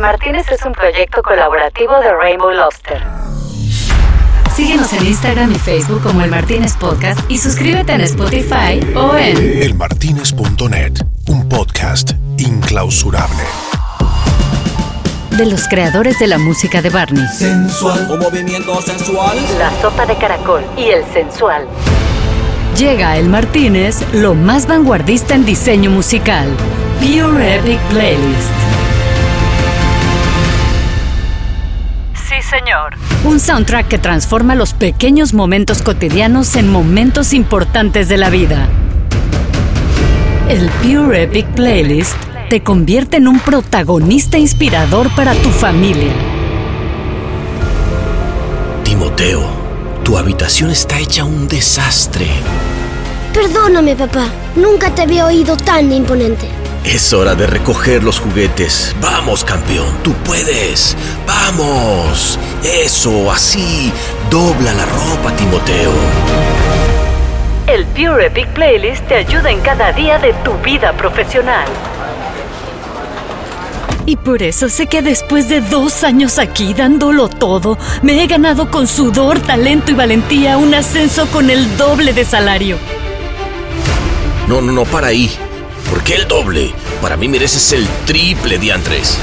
El Martínez es un proyecto colaborativo de Rainbow Lobster. Síguenos en Instagram y Facebook como El Martínez Podcast y suscríbete en Spotify o en elmartinez.net, un podcast inclausurable. De los creadores de la música de Barney. Sensual. Un movimiento sensual. La sopa de caracol y el sensual. Llega El Martínez, lo más vanguardista en diseño musical. Pure Epic Playlist. Sí, señor. Un soundtrack que transforma los pequeños momentos cotidianos en momentos importantes de la vida. El Pure Epic Playlist te convierte en un protagonista inspirador para tu familia. Timoteo, tu habitación está hecha un desastre. Perdóname, papá. Nunca te había oído tan imponente. Es hora de recoger los juguetes. Vamos, campeón, tú puedes. Vamos. Eso, así. Dobla la ropa, Timoteo. El Pure Epic Playlist te ayuda en cada día de tu vida profesional. Y por eso sé que después de dos años aquí dándolo todo, me he ganado con sudor, talento y valentía un ascenso con el doble de salario. No, no, no, para ahí. ¿Por qué el doble? Para mí mereces el triple, diantres.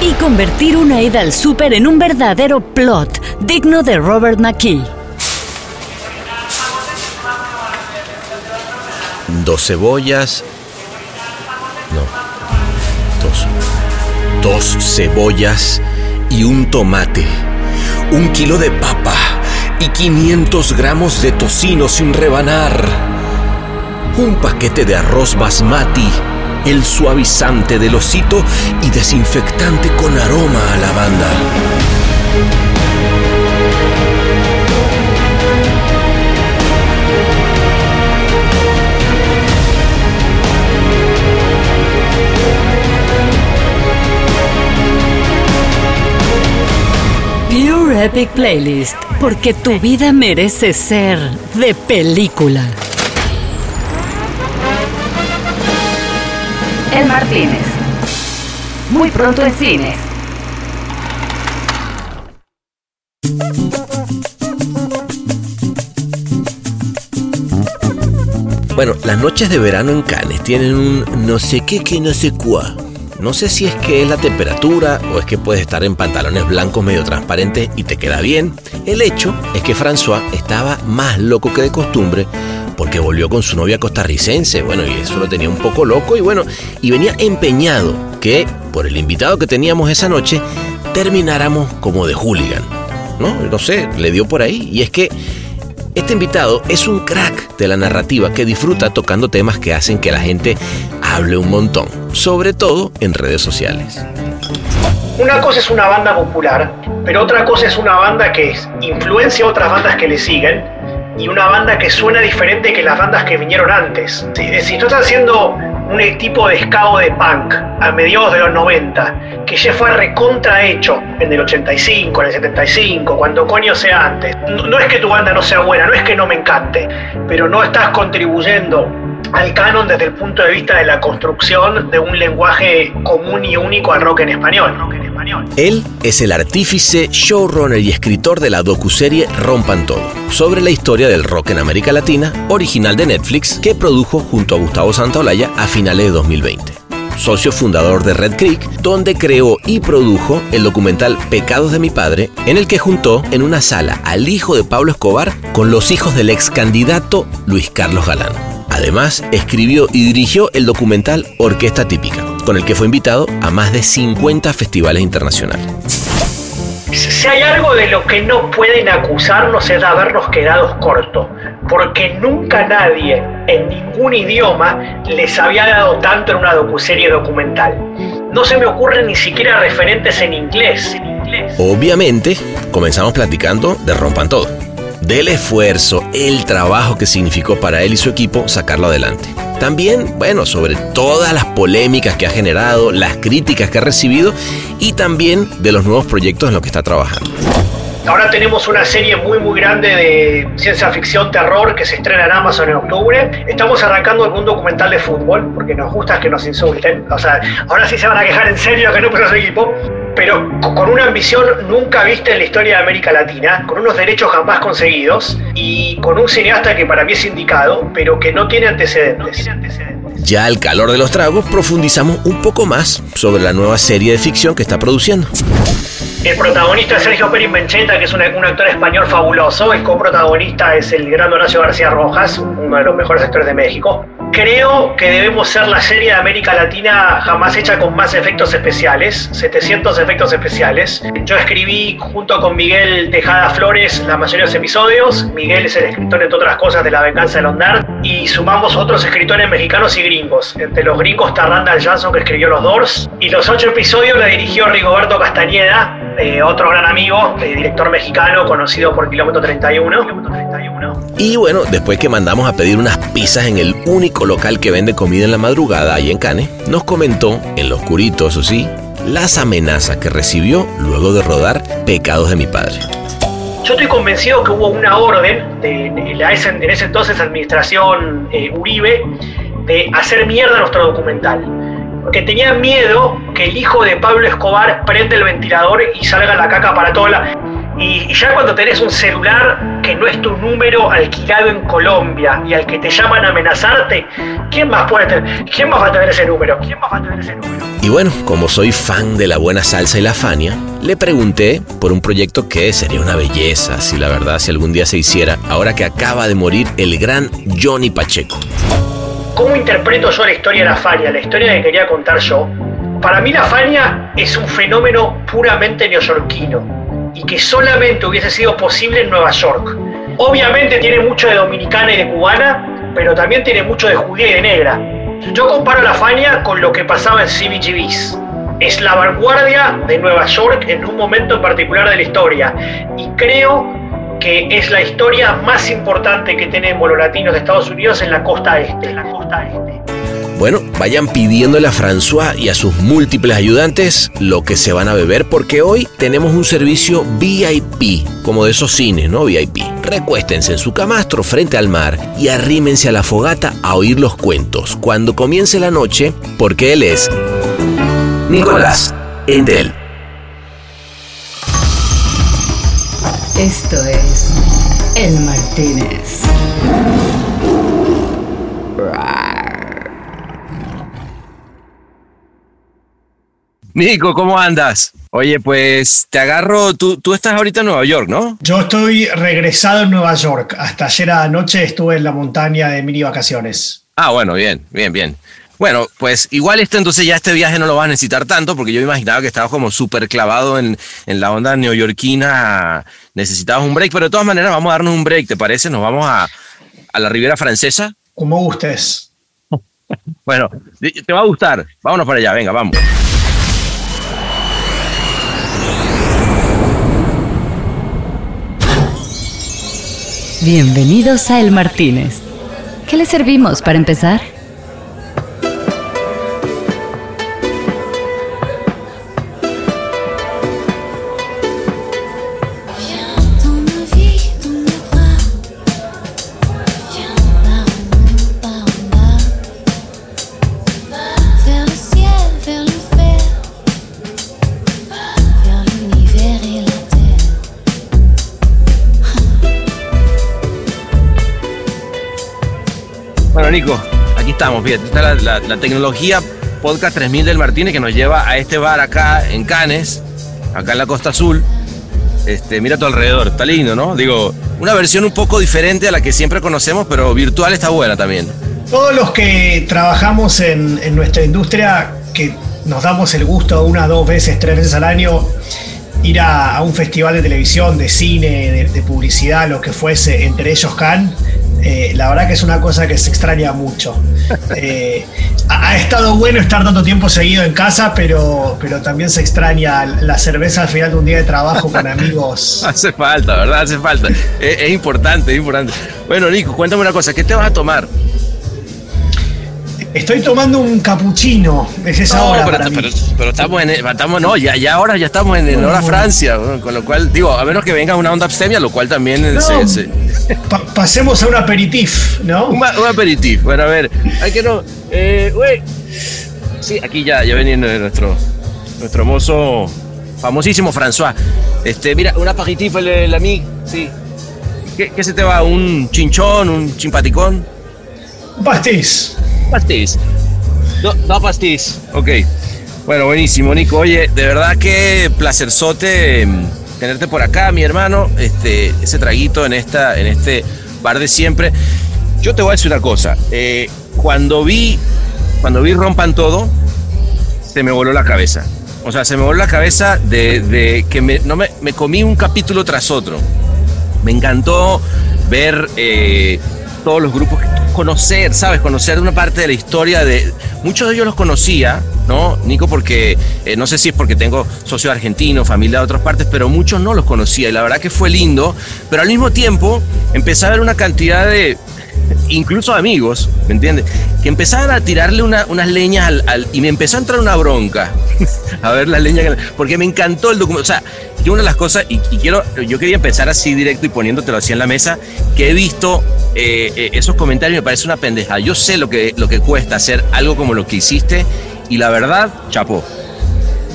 Y convertir una ida al súper en un verdadero plot digno de Robert McKee. Dos cebollas. No. Dos. Dos cebollas y un tomate. Un kilo de papa y 500 gramos de tocino sin rebanar. Un paquete de arroz basmati, el suavizante del osito y desinfectante con aroma a lavanda. Pure Epic Playlist, porque tu vida merece ser de película. El Martínez. Muy pronto en cines. Bueno, las noches de verano en Cannes tienen un no sé qué que no sé cuá. No sé si es que es la temperatura o es que puedes estar en pantalones blancos medio transparentes y te queda bien. El hecho es que François estaba más loco que de costumbre porque volvió con su novia costarricense, bueno, y eso lo tenía un poco loco y bueno, y venía empeñado que por el invitado que teníamos esa noche termináramos como de hooligan. No, no sé, le dio por ahí y es que este invitado es un crack de la narrativa que disfruta tocando temas que hacen que la gente hable un montón, sobre todo en redes sociales. Una cosa es una banda popular, pero otra cosa es una banda que influencia a otras bandas que le siguen y una banda que suena diferente que las bandas que vinieron antes. Si, si tú estás haciendo un tipo de ska de punk a mediados de los 90, que ya fue recontra hecho en el 85, en el 75, cuando coño sea antes. No, no es que tu banda no sea buena, no es que no me encante, pero no estás contribuyendo al canon desde el punto de vista de la construcción de un lenguaje común y único al rock en español. Él es el artífice, showrunner y escritor de la docuserie Rompan Todo, sobre la historia del rock en América Latina, original de Netflix, que produjo junto a Gustavo Santaolalla a finales de 2020 socio fundador de Red Creek, donde creó y produjo el documental Pecados de mi padre, en el que juntó en una sala al hijo de Pablo Escobar con los hijos del ex candidato Luis Carlos Galán. Además, escribió y dirigió el documental Orquesta Típica, con el que fue invitado a más de 50 festivales internacionales. Si hay algo de lo que no pueden acusarnos es de habernos quedado cortos, porque nunca nadie en ningún idioma les había dado tanto en una docuserie documental. No se me ocurren ni siquiera referentes en inglés. En inglés. Obviamente, comenzamos platicando de Rompan Todo, del esfuerzo, el trabajo que significó para él y su equipo sacarlo adelante. También, bueno, sobre todas las polémicas que ha generado, las críticas que ha recibido y también de los nuevos proyectos en los que está trabajando. Ahora tenemos una serie muy muy grande de ciencia ficción, terror que se estrena en Amazon en octubre. Estamos arrancando un documental de fútbol, porque nos gusta que nos insulten. O sea, ahora sí se van a quejar en serio que no puso su equipo pero con una ambición nunca vista en la historia de América Latina, con unos derechos jamás conseguidos y con un cineasta que para mí es indicado, pero que no tiene antecedentes. Ya al calor de los tragos profundizamos un poco más sobre la nueva serie de ficción que está produciendo. El protagonista es Sergio Pérez Mencheta, que es un, actor español fabuloso. El coprotagonista es el gran Horacio García Rojas, uno de los mejores actores de México. Creo que debemos ser la serie de América Latina jamás hecha con más efectos especiales, 700 efectos especiales. Yo escribí junto con Miguel Tejada Flores la mayoría de los episodios. Miguel es el escritor, entre otras cosas, de La Venganza de Londar. Y sumamos otros escritores mexicanos y gringos. Entre los gringos está Randall Johnson, que escribió Los Doors. Y los ocho episodios la dirigió Rigoberto Castañeda, eh, otro gran amigo, eh, director mexicano, conocido por Kilómetro 31. Y bueno, después que mandamos a pedir unas pizzas en el único local que vende comida en la madrugada ahí en Cannes, nos comentó, en lo oscurito eso sí, las amenazas que recibió luego de rodar Pecados de mi padre. Yo estoy convencido que hubo una orden de, en ese entonces administración eh, Uribe de hacer mierda nuestro documental porque tenía miedo que el hijo de Pablo Escobar prenda el ventilador y salga la caca para toda la... Y, ya cuando tenés un celular que no es tu número alquilado en Colombia y al que te llaman a amenazarte, ¿quién más puede tener? ¿Quién más va a tener ese número? ¿Quién más va a tener ese número? Y bueno, como soy fan de la buena salsa y la Fania, le pregunté por un proyecto que sería una belleza, si la verdad, si algún día se hiciera, ahora que acaba de morir el gran Johnny Pacheco. ¿Cómo interpreto yo la historia de la Fania, la historia que quería contar yo? Para mí la Fania es un fenómeno puramente neoyorquino y que solamente hubiese sido posible en Nueva York. Obviamente tiene mucho de dominicana y de cubana, pero también tiene mucho de judía y de negra. Yo comparo la Fania con lo que pasaba en CBGBs. Es la vanguardia de Nueva York en un momento en particular de la historia. Y creo que es la historia más importante que tenemos los latinos de Estados Unidos en la costa este. En la costa este. Bueno, vayan pidiéndole a François y a sus múltiples ayudantes lo que se van a beber porque hoy tenemos un servicio VIP, como de esos cines, ¿no? VIP. Recuéstense en su camastro frente al mar y arrímense a la fogata a oír los cuentos cuando comience la noche porque él es Nicolás Endel. Esto es El Martínez. Nico, ¿cómo andas? Oye, pues te agarro, tú, tú estás ahorita en Nueva York, ¿no? Yo estoy regresado en Nueva York. Hasta ayer anoche estuve en la montaña de mini vacaciones. Ah, bueno, bien, bien, bien. Bueno, pues igual esto entonces ya este viaje no lo vas a necesitar tanto porque yo imaginaba que estabas como súper clavado en, la onda neoyorquina, necesitabas un break, pero de todas maneras vamos a darnos un break, ¿te parece? Nos vamos a, a la Ribera Francesa. Como gustes. bueno, te va a gustar. Vámonos para allá, venga, vamos. Bienvenidos a El Martínez. ¿Qué le servimos para empezar? Nico, aquí estamos, fíjate, está la, tecnología Podcast 3000 del Martínez que nos lleva a este bar acá en Canes, acá en la Costa Azul. Este, mira a tu alrededor, está lindo, ¿no? Digo, una versión un poco diferente a la que siempre conocemos, pero virtual está buena también. Todos los que trabajamos en, nuestra industria, que nos damos el gusto una, dos veces, tres veces al año, ir a, un festival de televisión, de cine, de, publicidad, lo que fuese, entre ellos Cannes, eh, la verdad que es una cosa que se extraña mucho. Eh, ha, estado bueno estar tanto tiempo seguido en casa, pero, pero también se extraña la cerveza al final de un día de trabajo con amigos. Hace falta, ¿verdad? Hace falta. Es, importante, es importante. Bueno, Nico, cuéntame una cosa, ¿qué te vas a tomar? Estoy tomando un capuchino, es esa No, hora pero, para mí. pero- pero estamos en, estamos, no, ya, ya ahora ya estamos en, en hora Francia, con lo cual, digo, a menos que venga una onda abstemia, lo cual también eh, No. se- se, Pa- pasemos a un aperitif, ¿no? Un, aperitivo. Bueno, a ver, hay que no. Eh. Sí, aquí ya, ya venía nuestro, nuestro mozo famosísimo François. Este, mira, un aperitivo, el, el ami, sí. ¿Qué, qué se te va? ¿Un chinchón? ¿Un chimpaticón? Un pastis. Pastis. No, no pastis. Ok. Bueno, buenísimo, Nico. Oye, de verdad que placerzote mm, tenerte por acá, mi hermano. Este, ese traguito en, esta, en este bar de siempre. Yo te voy a decir una cosa. eh, cuando vi, cuando vi Rompan Todo, se me voló la cabeza. O sea, se me voló la cabeza de, de que me, no me, me comí un capítulo tras otro. Me encantó ver eh, todos los grupos, conocer, ¿sabes? Conocer una parte de la historia de... Muchos de ellos los conocía, ¿no? Nico, porque eh, no sé si es porque tengo socio argentino, familia de otras partes, pero muchos no los conocía y la verdad que fue lindo, pero al mismo tiempo empecé a ver una cantidad de... Incluso amigos, ¿me entiendes? Que empezaban a tirarle una- unas leñas al, y me empezó a entrar una bronca a ver las leñas, que- porque me encantó el documento. O sea, yo una de las cosas, y, y quiero, yo quería empezar así directo y poniéndotelo así en la mesa, que he visto eh, eh, esos comentarios y me parece una pendeja. Yo sé lo que, lo que cuesta hacer algo como lo que hiciste y la verdad, chapó.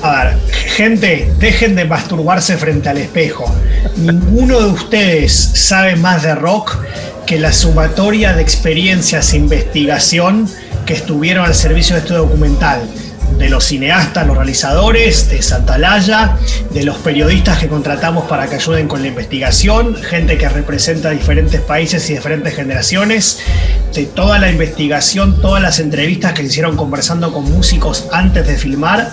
A ver, gente, dejen de masturbarse frente al espejo. Ninguno de ustedes sabe más de rock que la sumatoria de experiencias e investigación que estuvieron al servicio de este documental. De los cineastas, los realizadores, de Santalaya, de los periodistas que contratamos para que ayuden con la investigación, gente que representa diferentes países y diferentes generaciones, de toda la investigación, todas las entrevistas que se hicieron conversando con músicos antes de filmar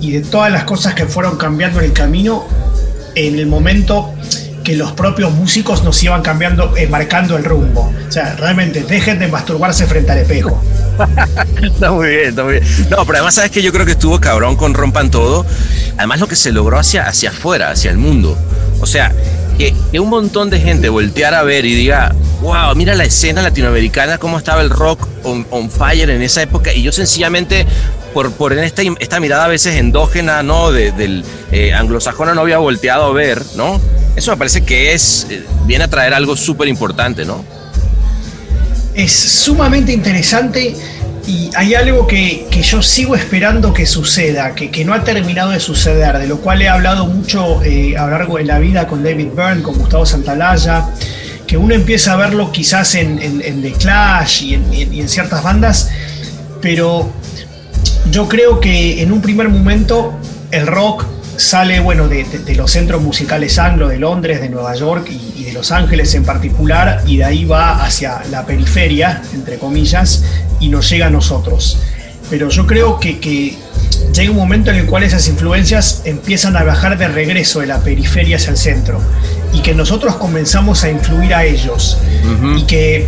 y de todas las cosas que fueron cambiando en el camino en el momento que los propios músicos nos iban cambiando, eh, marcando el rumbo. O sea, realmente dejen de masturbarse frente al espejo. Está muy bien, está muy bien. No, pero además, ¿sabes que Yo creo que estuvo cabrón con Rompan Todo. Además, lo que se logró hacia, hacia afuera, hacia el mundo. O sea, que, un montón de gente volteara a ver y diga, wow, mira la escena latinoamericana, cómo estaba el rock on, fire en esa época. Y yo sencillamente, por, por esta, esta mirada a veces endógena, ¿no? De- del eh, anglosajona no había volteado a ver, ¿no? Eso me parece que es, eh, viene a traer algo súper importante, ¿no? Es sumamente interesante y hay algo que, que yo sigo esperando que suceda, que, que no ha terminado de suceder, de lo cual he hablado mucho eh, a lo largo de la vida con David Byrne, con Gustavo Santalaya, que uno empieza a verlo quizás en, en- The Clash y en- y en ciertas bandas, pero yo creo que en un primer momento el rock sale bueno de, de- de los centros musicales anglo de Londres, de Nueva York y, y de Los Ángeles en particular, y de ahí va hacia la periferia, entre comillas, y nos llega a nosotros. Pero yo creo que, que llega un momento en el cual esas influencias empiezan a bajar de regreso de la periferia hacia el centro, y que nosotros comenzamos a influir a ellos, y que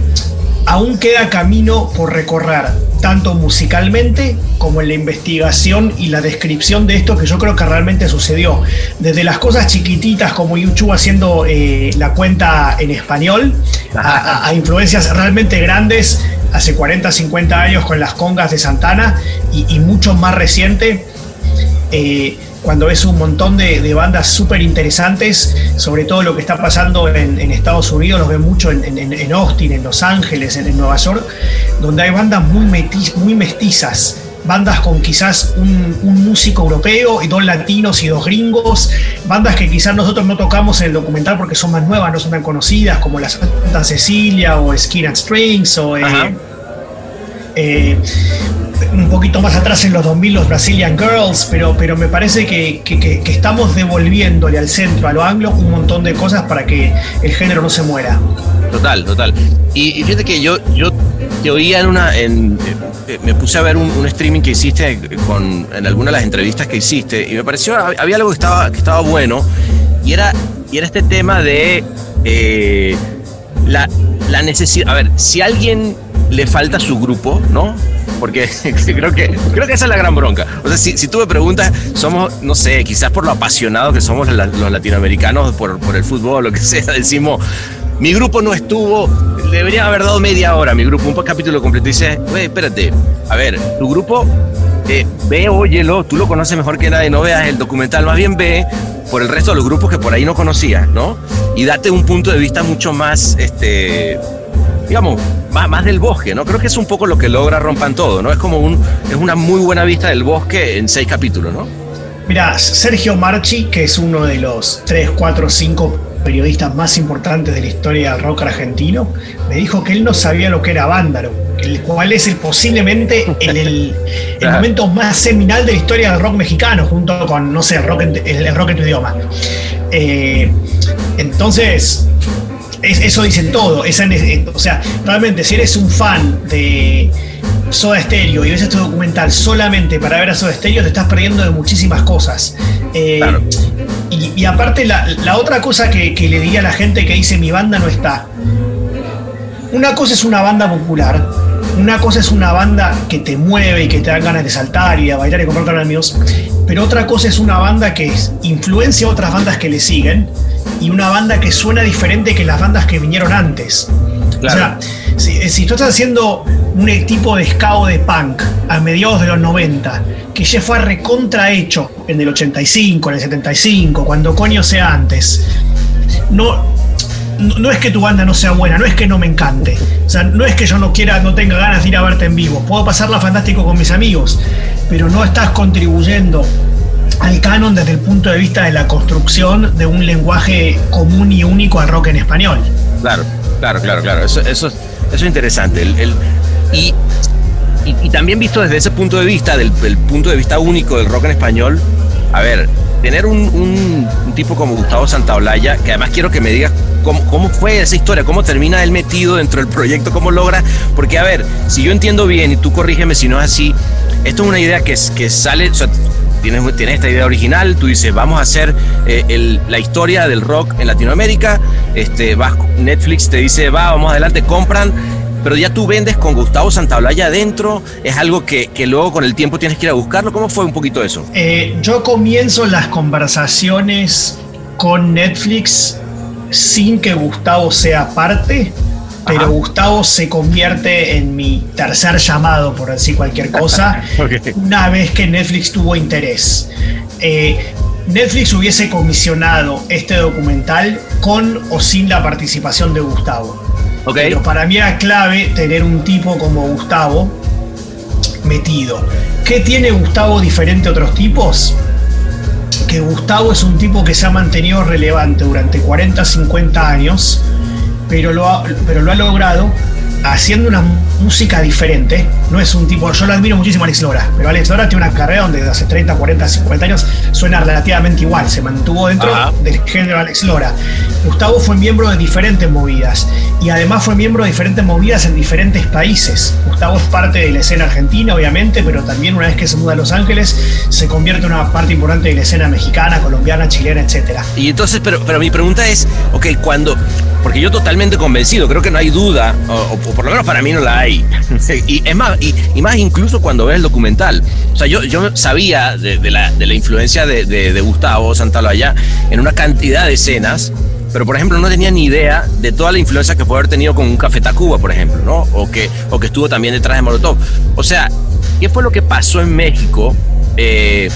aún queda camino por recorrer, tanto musicalmente como en la investigación y la descripción de esto que yo creo que realmente sucedió. Desde las cosas chiquititas como YouTube haciendo eh, la cuenta en español, a, influencias realmente grandes hace 40, 50 años con las congas de Santana y, y mucho más reciente. eh, cuando ves un montón de, de bandas súper interesantes, sobre todo lo que está pasando en, en Estados Unidos, los ven mucho en, en- en Austin, en Los Ángeles, en, Nueva York, donde hay bandas muy, metiz- muy mestizas, bandas con quizás un, un músico europeo y dos latinos y dos gringos, bandas que quizás nosotros no tocamos en el documental porque son más nuevas, no son tan conocidas, como la Santa Cecilia o Skin and Strings o... eh, eh, un poquito más atrás en los 2000 los Brazilian Girls, pero, pero me parece que, que- estamos devolviéndole al centro, a lo anglo, un montón de cosas para que el género no se muera. Total, total. Y, fíjate que yo, yo te oía en una. Eh, me puse a ver un, streaming que hiciste con, en alguna de las entrevistas que hiciste y me pareció. Había algo que estaba, que estaba bueno y era, y era este tema de eh, la, la necesidad. A ver, si alguien le falta su grupo, ¿no? Porque creo que, creo que esa es la gran bronca. O sea, si, tú me preguntas, somos, no sé, quizás por lo apasionados que somos los latinoamericanos por, el fútbol, lo que sea, decimos, mi grupo no estuvo, debería haber dado media hora mi grupo, un capítulo completo. Y dice, güey, espérate, a ver, tu grupo, eh, ve, óyelo, tú lo conoces mejor que nadie, no veas el documental, más bien ve por el resto de los grupos que por ahí no conocías, ¿no? Y date un punto de vista mucho más, este, digamos, más, del bosque, ¿no? Creo que es un poco lo que logra Rompan Todo, ¿no? Es como un, es una muy buena vista del bosque en seis capítulos, ¿no? Mira, Sergio Marchi, que es uno de los tres, cuatro, cinco periodistas más importantes de la historia del rock argentino, me dijo que él no sabía lo que era Vándaro, el cual es el, posiblemente el, momento más seminal de la historia del rock mexicano, junto con, no sé, el rock en, el, rock en tu idioma. Eh, entonces, eso dicen todo. o sea, realmente, si eres un fan de Soda Stereo y ves este documental solamente para ver a Soda Stereo, te estás perdiendo de muchísimas cosas. Eh, y, aparte, la, otra cosa que, le diría a la gente que dice mi banda no está. Una cosa es una banda popular, una cosa es una banda que te mueve y que te da ganas de saltar y de bailar y comprar con amigos, pero otra cosa es una banda que influencia a otras bandas que le siguen y una banda que suena diferente que las bandas que vinieron antes. O sea, si, si, tú estás haciendo un tipo de ska de punk a mediados de los 90, que ya fue recontrahecho en el 85, en el 75, cuando coño sea antes, no, no, es que tu banda no sea buena, no es que no me encante. O sea, no es que yo no quiera, no tenga ganas de ir a verte en vivo. Puedo pasarla fantástico con mis amigos, pero no estás contribuyendo al canon desde el punto de vista de la construcción de un lenguaje común y único al rock en español. Claro, claro, claro, claro. Eso, eso, eso es interesante. el, y, y, también visto desde ese punto de vista, del, punto de vista único del rock en español, a ver, tener un, tipo como Gustavo Santaolalla, que además quiero que me digas cómo, cómo, fue esa historia, cómo termina él metido dentro del proyecto, cómo logra, porque a ver, si yo entiendo bien y tú corrígeme si no es así, esto es una idea que, que sale, tienes, esta idea original, tú dices, vamos a hacer eh, la historia del rock en Latinoamérica, este, Netflix te dice, va, vamos adelante, compran pero ya tú vendes con Gustavo Santaolalla adentro, es algo que, que, luego con el tiempo tienes que ir a buscarlo. ¿Cómo fue un poquito eso? Eh, yo comienzo las conversaciones con Netflix sin que Gustavo sea parte, pero Gustavo se convierte en mi tercer llamado, por decir cualquier cosa, una vez que Netflix tuvo interés. Eh, Netflix hubiese comisionado este documental con o sin la participación de Gustavo. Pero para mí era clave tener un tipo como Gustavo metido. ¿Qué tiene Gustavo diferente a otros tipos? Que Gustavo es un tipo que se ha mantenido relevante durante 40, 50 años, pero lo pero lo ha logrado haciendo una música diferente. No es un tipo, yo lo admiro muchísimo a Alex Lora, pero Alex Lora tiene una carrera donde desde hace 30, 40, 50 años suena relativamente igual, se mantuvo dentro del género Alex Lora. Gustavo fue miembro de diferentes movidas y además fue miembro de diferentes movidas en diferentes países. Gustavo es parte de la escena argentina, obviamente, pero también una vez que se muda a Los Ángeles se convierte en una parte importante de la escena mexicana, colombiana, chilena, etc. Y entonces, pero, pero mi pregunta es, ok, cuando, porque yo totalmente convencido, creo que no hay duda, o por lo menos para mí no la hay. y es más, y, más incluso cuando ves el documental. O sea, yo, yo sabía de, la, de la, influencia de, de, Gustavo Santaolalla en una cantidad de escenas, pero por ejemplo no tenía ni idea de toda la influencia que puede haber tenido con un Café Tacuba, por ejemplo, ¿no? O que, o que estuvo también detrás de Molotov. O sea, ¿qué fue lo que pasó en México? Eh,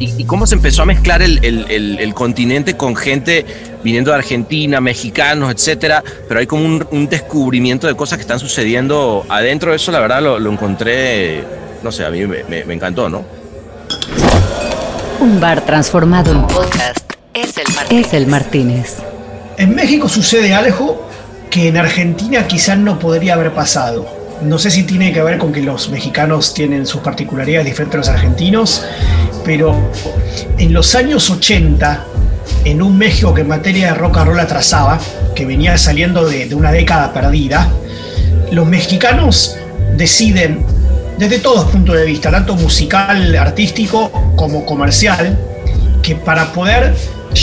y, cómo se empezó a mezclar el, el, continente con gente viniendo de Argentina, mexicanos, etcétera, pero hay como un, descubrimiento de cosas que están sucediendo adentro de eso, la verdad lo, encontré, no sé, a mí me, me, encantó, ¿no? Un bar transformado en podcast es el Martínez. Es el Martínez. En México sucede algo que en Argentina quizás no podría haber pasado. No sé si tiene que ver con que los mexicanos tienen sus particularidades diferentes a los argentinos, pero en los años 80, en un México que en materia de rock and roll atrasaba, que venía saliendo de, una década perdida, los mexicanos deciden, desde todos puntos de vista, tanto musical, artístico como comercial, que para poder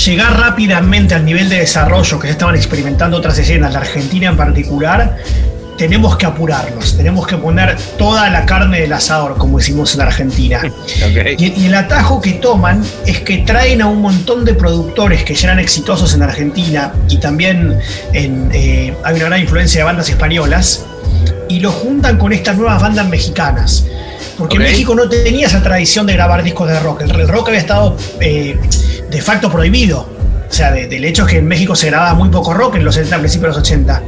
llegar rápidamente al nivel de desarrollo que se estaban experimentando otras escenas, la Argentina en particular, tenemos que apurarlos, tenemos que poner toda la carne del asador, como decimos en Argentina. Y, el atajo que toman es que traen a un montón de productores que ya eran exitosos en Argentina y también eh, hay una gran influencia de bandas españolas y lo juntan con estas nuevas bandas mexicanas. Porque México no tenía esa tradición de grabar discos de rock. El, rock había estado eh, de facto prohibido. O sea, del hecho es que en México se grababa muy poco rock en los 70, principios de los 80.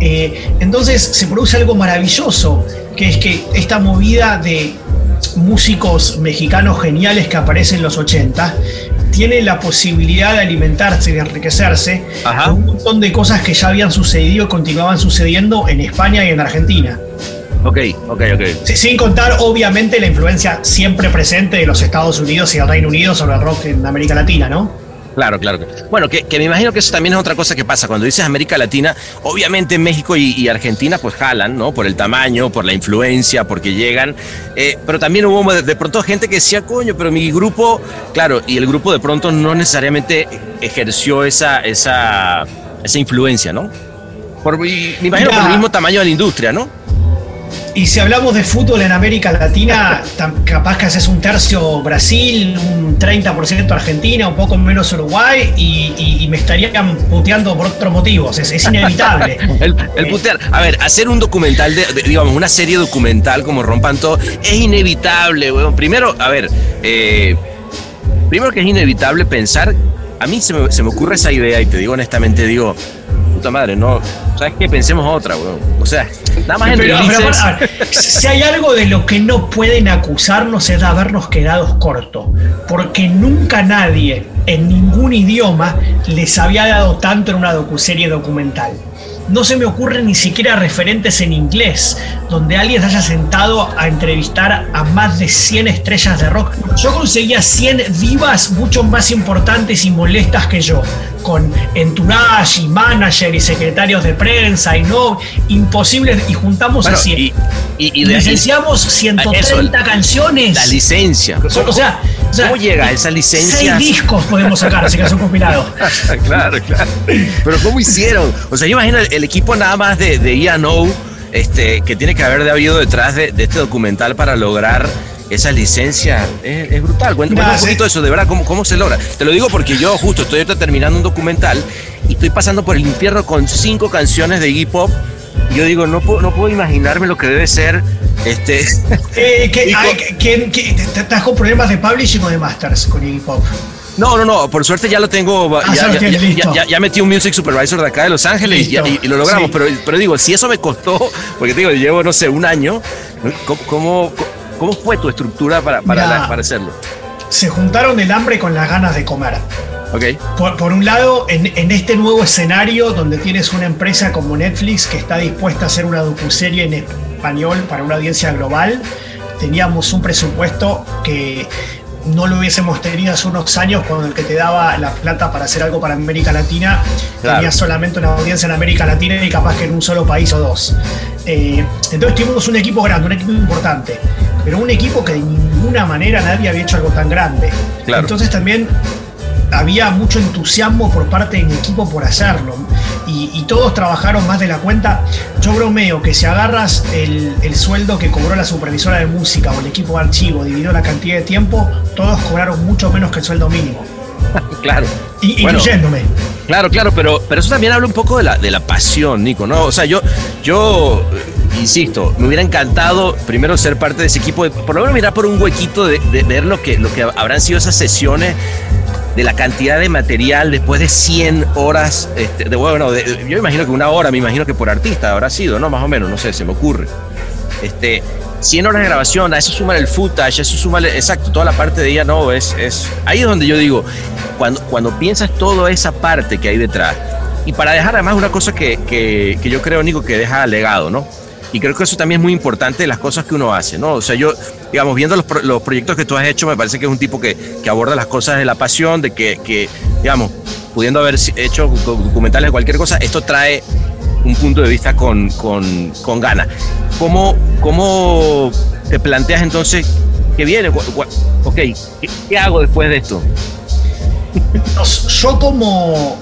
Eh, entonces se produce algo maravilloso, que es que esta movida de músicos mexicanos geniales que aparecen en los 80 tiene la posibilidad de alimentarse, de enriquecerse con un montón de cosas que ya habían sucedido y continuaban sucediendo en España y en Argentina. Ok, ok, ok. Sin contar, obviamente, la influencia siempre presente de los Estados Unidos y el Reino Unido sobre el rock en América Latina, ¿no? Claro, claro. Bueno, que, me imagino que eso también es otra cosa que pasa. Cuando dices América Latina, obviamente México y, Argentina pues jalan, ¿no? Por el tamaño, por la influencia, porque llegan. Eh, pero también hubo de, pronto gente que decía, coño, pero mi grupo, claro, y el grupo de pronto no necesariamente ejerció esa, esa, esa influencia, ¿no? Por, me imagino por el mismo tamaño de la industria, ¿no? Y si hablamos de fútbol en América Latina, capaz que haces un tercio Brasil, un 30% Argentina, un poco menos Uruguay, y, me estarían puteando por otros motivos. Es, inevitable. el, eh, putear. A ver, hacer un documental, de, digamos, una serie documental como Rompan Todo, es inevitable, weón. Primero, a ver, eh, primero que es inevitable pensar, a mí se me, se me ocurre esa idea, y te digo honestamente, digo, puta madre, no, ¿sabes qué? Pensemos otra, weón. O sea, nada más Si hay algo de lo que no pueden acusarnos es de habernos quedado cortos, porque nunca nadie en ningún idioma les había dado tanto en una docuserie documental no se me ocurren ni siquiera referentes en inglés, donde alguien se haya sentado a entrevistar a más de 100 estrellas de rock. Yo conseguía 100 divas mucho más importantes y molestas que yo, con entourage y manager y secretarios de prensa y no, imposible, y juntamos así. Y, y, licenciamos 130 canciones. La licencia. O, sea, ¿Cómo llega esa licencia? Seis discos podemos sacar, así que son compilados. claro, claro. Pero ¿cómo hicieron? O sea, yo imagino el, equipo nada más de, de E&O este, que tiene que haber habido detrás de, este documental para lograr esa licencia es, brutal. Cuéntame un poquito de eso, de verdad, ¿cómo, ¿cómo se logra? Te lo digo porque yo justo estoy terminando un documental y estoy pasando por el infierno con cinco canciones de hip hop. Yo digo, no puedo, no puedo imaginarme lo que debe ser este. Eh, ¿Estás con problemas de publishing o de masters con hip hop? No, no, no, por suerte ya lo tengo. Ah, ya, metí un music supervisor de acá de Los Ángeles y, lo logramos. Pero, pero digo, si eso me costó, porque digo, llevo, no sé, un año, ¿cómo, cómo, fue tu estructura para, para, hacerlo? Se juntaron el hambre con las ganas de comer. Okay. Por, un lado, en, en, este nuevo escenario donde tienes una empresa como Netflix que está dispuesta a hacer una docuserie en español para una audiencia global, teníamos un presupuesto que no lo hubiésemos tenido hace unos años cuando el que te daba la plata para hacer algo para América Latina tenía solamente una audiencia en América Latina y capaz que en un solo país o dos. Eh, entonces tuvimos un equipo grande, un equipo importante, pero un equipo que de ninguna manera nadie había hecho algo tan grande. Entonces también había mucho entusiasmo por parte de mi equipo por hacerlo. Y, todos trabajaron más de la cuenta. Yo bromeo que si agarras el, sueldo que cobró la supervisora de música o el equipo de archivo, dividió la cantidad de tiempo, todos cobraron mucho menos que el sueldo mínimo. claro. Y, incluyéndome. Claro, claro, pero, pero eso también habla un poco de la, de la pasión, Nico, ¿no? O sea, yo, yo eh, insisto, me hubiera encantado primero ser parte de ese equipo, por lo menos mirar por un huequito de, de, ver lo que, lo que habrán sido esas sesiones de la cantidad de material después de 100 horas, este, de, bueno, yo imagino que una hora, me imagino que por artista habrá sido, ¿no? Más o menos, no sé, se me ocurre. Este, 100 horas de grabación, a eso suma el footage, a eso suma, exacto, toda la parte de ella, no, es, es, ahí es donde yo digo, cuando, cuando piensas toda esa parte que hay detrás, y para dejar además una cosa que, que, que yo creo, Nico, que deja legado, ¿no? Y creo que eso también es muy importante las cosas que uno hace, ¿no? O sea, yo, digamos, viendo los, los proyectos que tú has hecho, me parece que es un tipo que, que aborda las cosas de la pasión, de que, que, digamos, pudiendo haber hecho documentales de cualquier cosa, esto trae un punto de vista con, con, con gana. ¿Cómo, ¿Cómo te planteas entonces que viene? Ok, ¿qué, hago después de esto? Yo como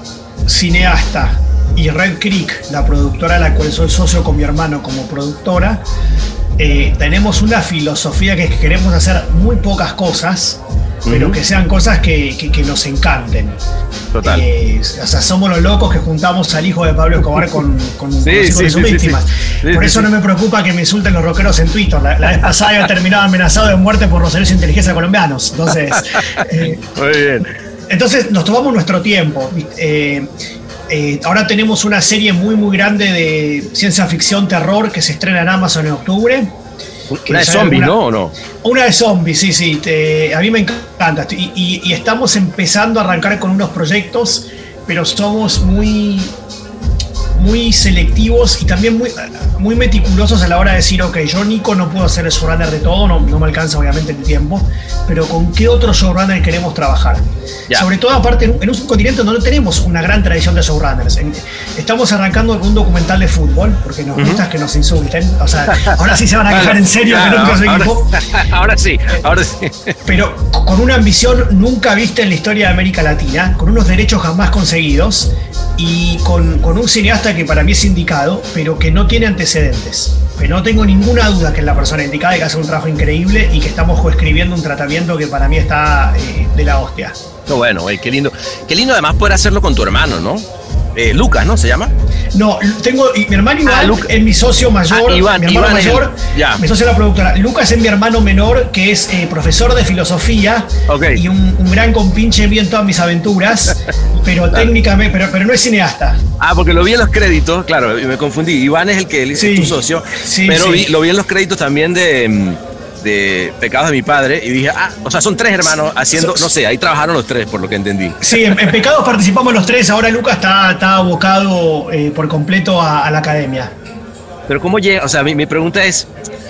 cineasta y Red Creek, la productora a la cual soy socio con mi hermano como productora, eh, tenemos una filosofía que queremos hacer muy pocas cosas, pero que sean cosas que, que, nos encanten. Total. Eh, o sea, somos los locos que juntamos al hijo de Pablo Escobar con, con, Sí, con sí, sus sí, víctimas. Por eso no me preocupa que me insulten los rockeros en Twitter. La, la vez pasada había terminado amenazado de muerte por los servicios de inteligencia colombianos. Entonces, eh, Muy bien. entonces nos tomamos nuestro tiempo. Eh, eh, ahora tenemos una serie muy muy grande de ciencia ficción terror que se estrena en Amazon en octubre. Una de zombies, ¿no? ¿O no? Una de zombies, sí, sí. te- a mí me encanta. Y, y- y estamos empezando a arrancar con unos proyectos, pero somos muy, muy selectivos y también muy, muy meticulosos a la hora de decir, ok, yo Nico no puedo ser el showrunner de todo, no, no me alcanza obviamente el tiempo, pero ¿con qué otro showrunner queremos trabajar? Ya. Sobre todo aparte en un, en un continente donde no tenemos una gran tradición de showrunners. Estamos arrancando con un documental de fútbol, porque nos gusta que nos insulten. O sea, ahora sí se van a quejar en serio que nunca ahora, equipo. ahora sí, ahora sí. pero con una ambición nunca vista en la historia de América Latina, con unos derechos jamás conseguidos y con, con un cineasta que para mí es indicado, pero que no tiene antecedentes. Pero no tengo ninguna duda que es la persona indicada y que hace un trabajo increíble y que estamos coescribiendo un tratamiento que para mí está eh, de la hostia. Qué bueno, güey, qué lindo. Qué lindo además poder hacerlo con tu hermano, ¿no? Eh, Lucas, ¿no? ¿Se llama? No, tengo. y mi hermano Iván Ah, Luca. es mi socio mayor. Ah, Iván, mi hermano Iván el- mayor, ya. mi socio de la productora. Lucas es mi hermano menor, que es eh, profesor de filosofía Ok. y un, un gran compinche mío en todas mis aventuras, pero técnicamente, pero, pero no es cineasta. Ah, porque lo vi en los créditos, claro, me confundí. Iván es el que él es Sí, tu socio, sí, pero sí. vi- lo vi en los créditos también de, mm, de Pecados de mi padre y dije, ah, o sea, son tres hermanos haciendo, no sé, ahí trabajaron los tres, por lo que entendí. Sí, en, en Pecados participamos los tres. Ahora Lucas está, está abocado eh, por completo a, a la academia. Pero ¿cómo llega? O sea, mi, mi pregunta es,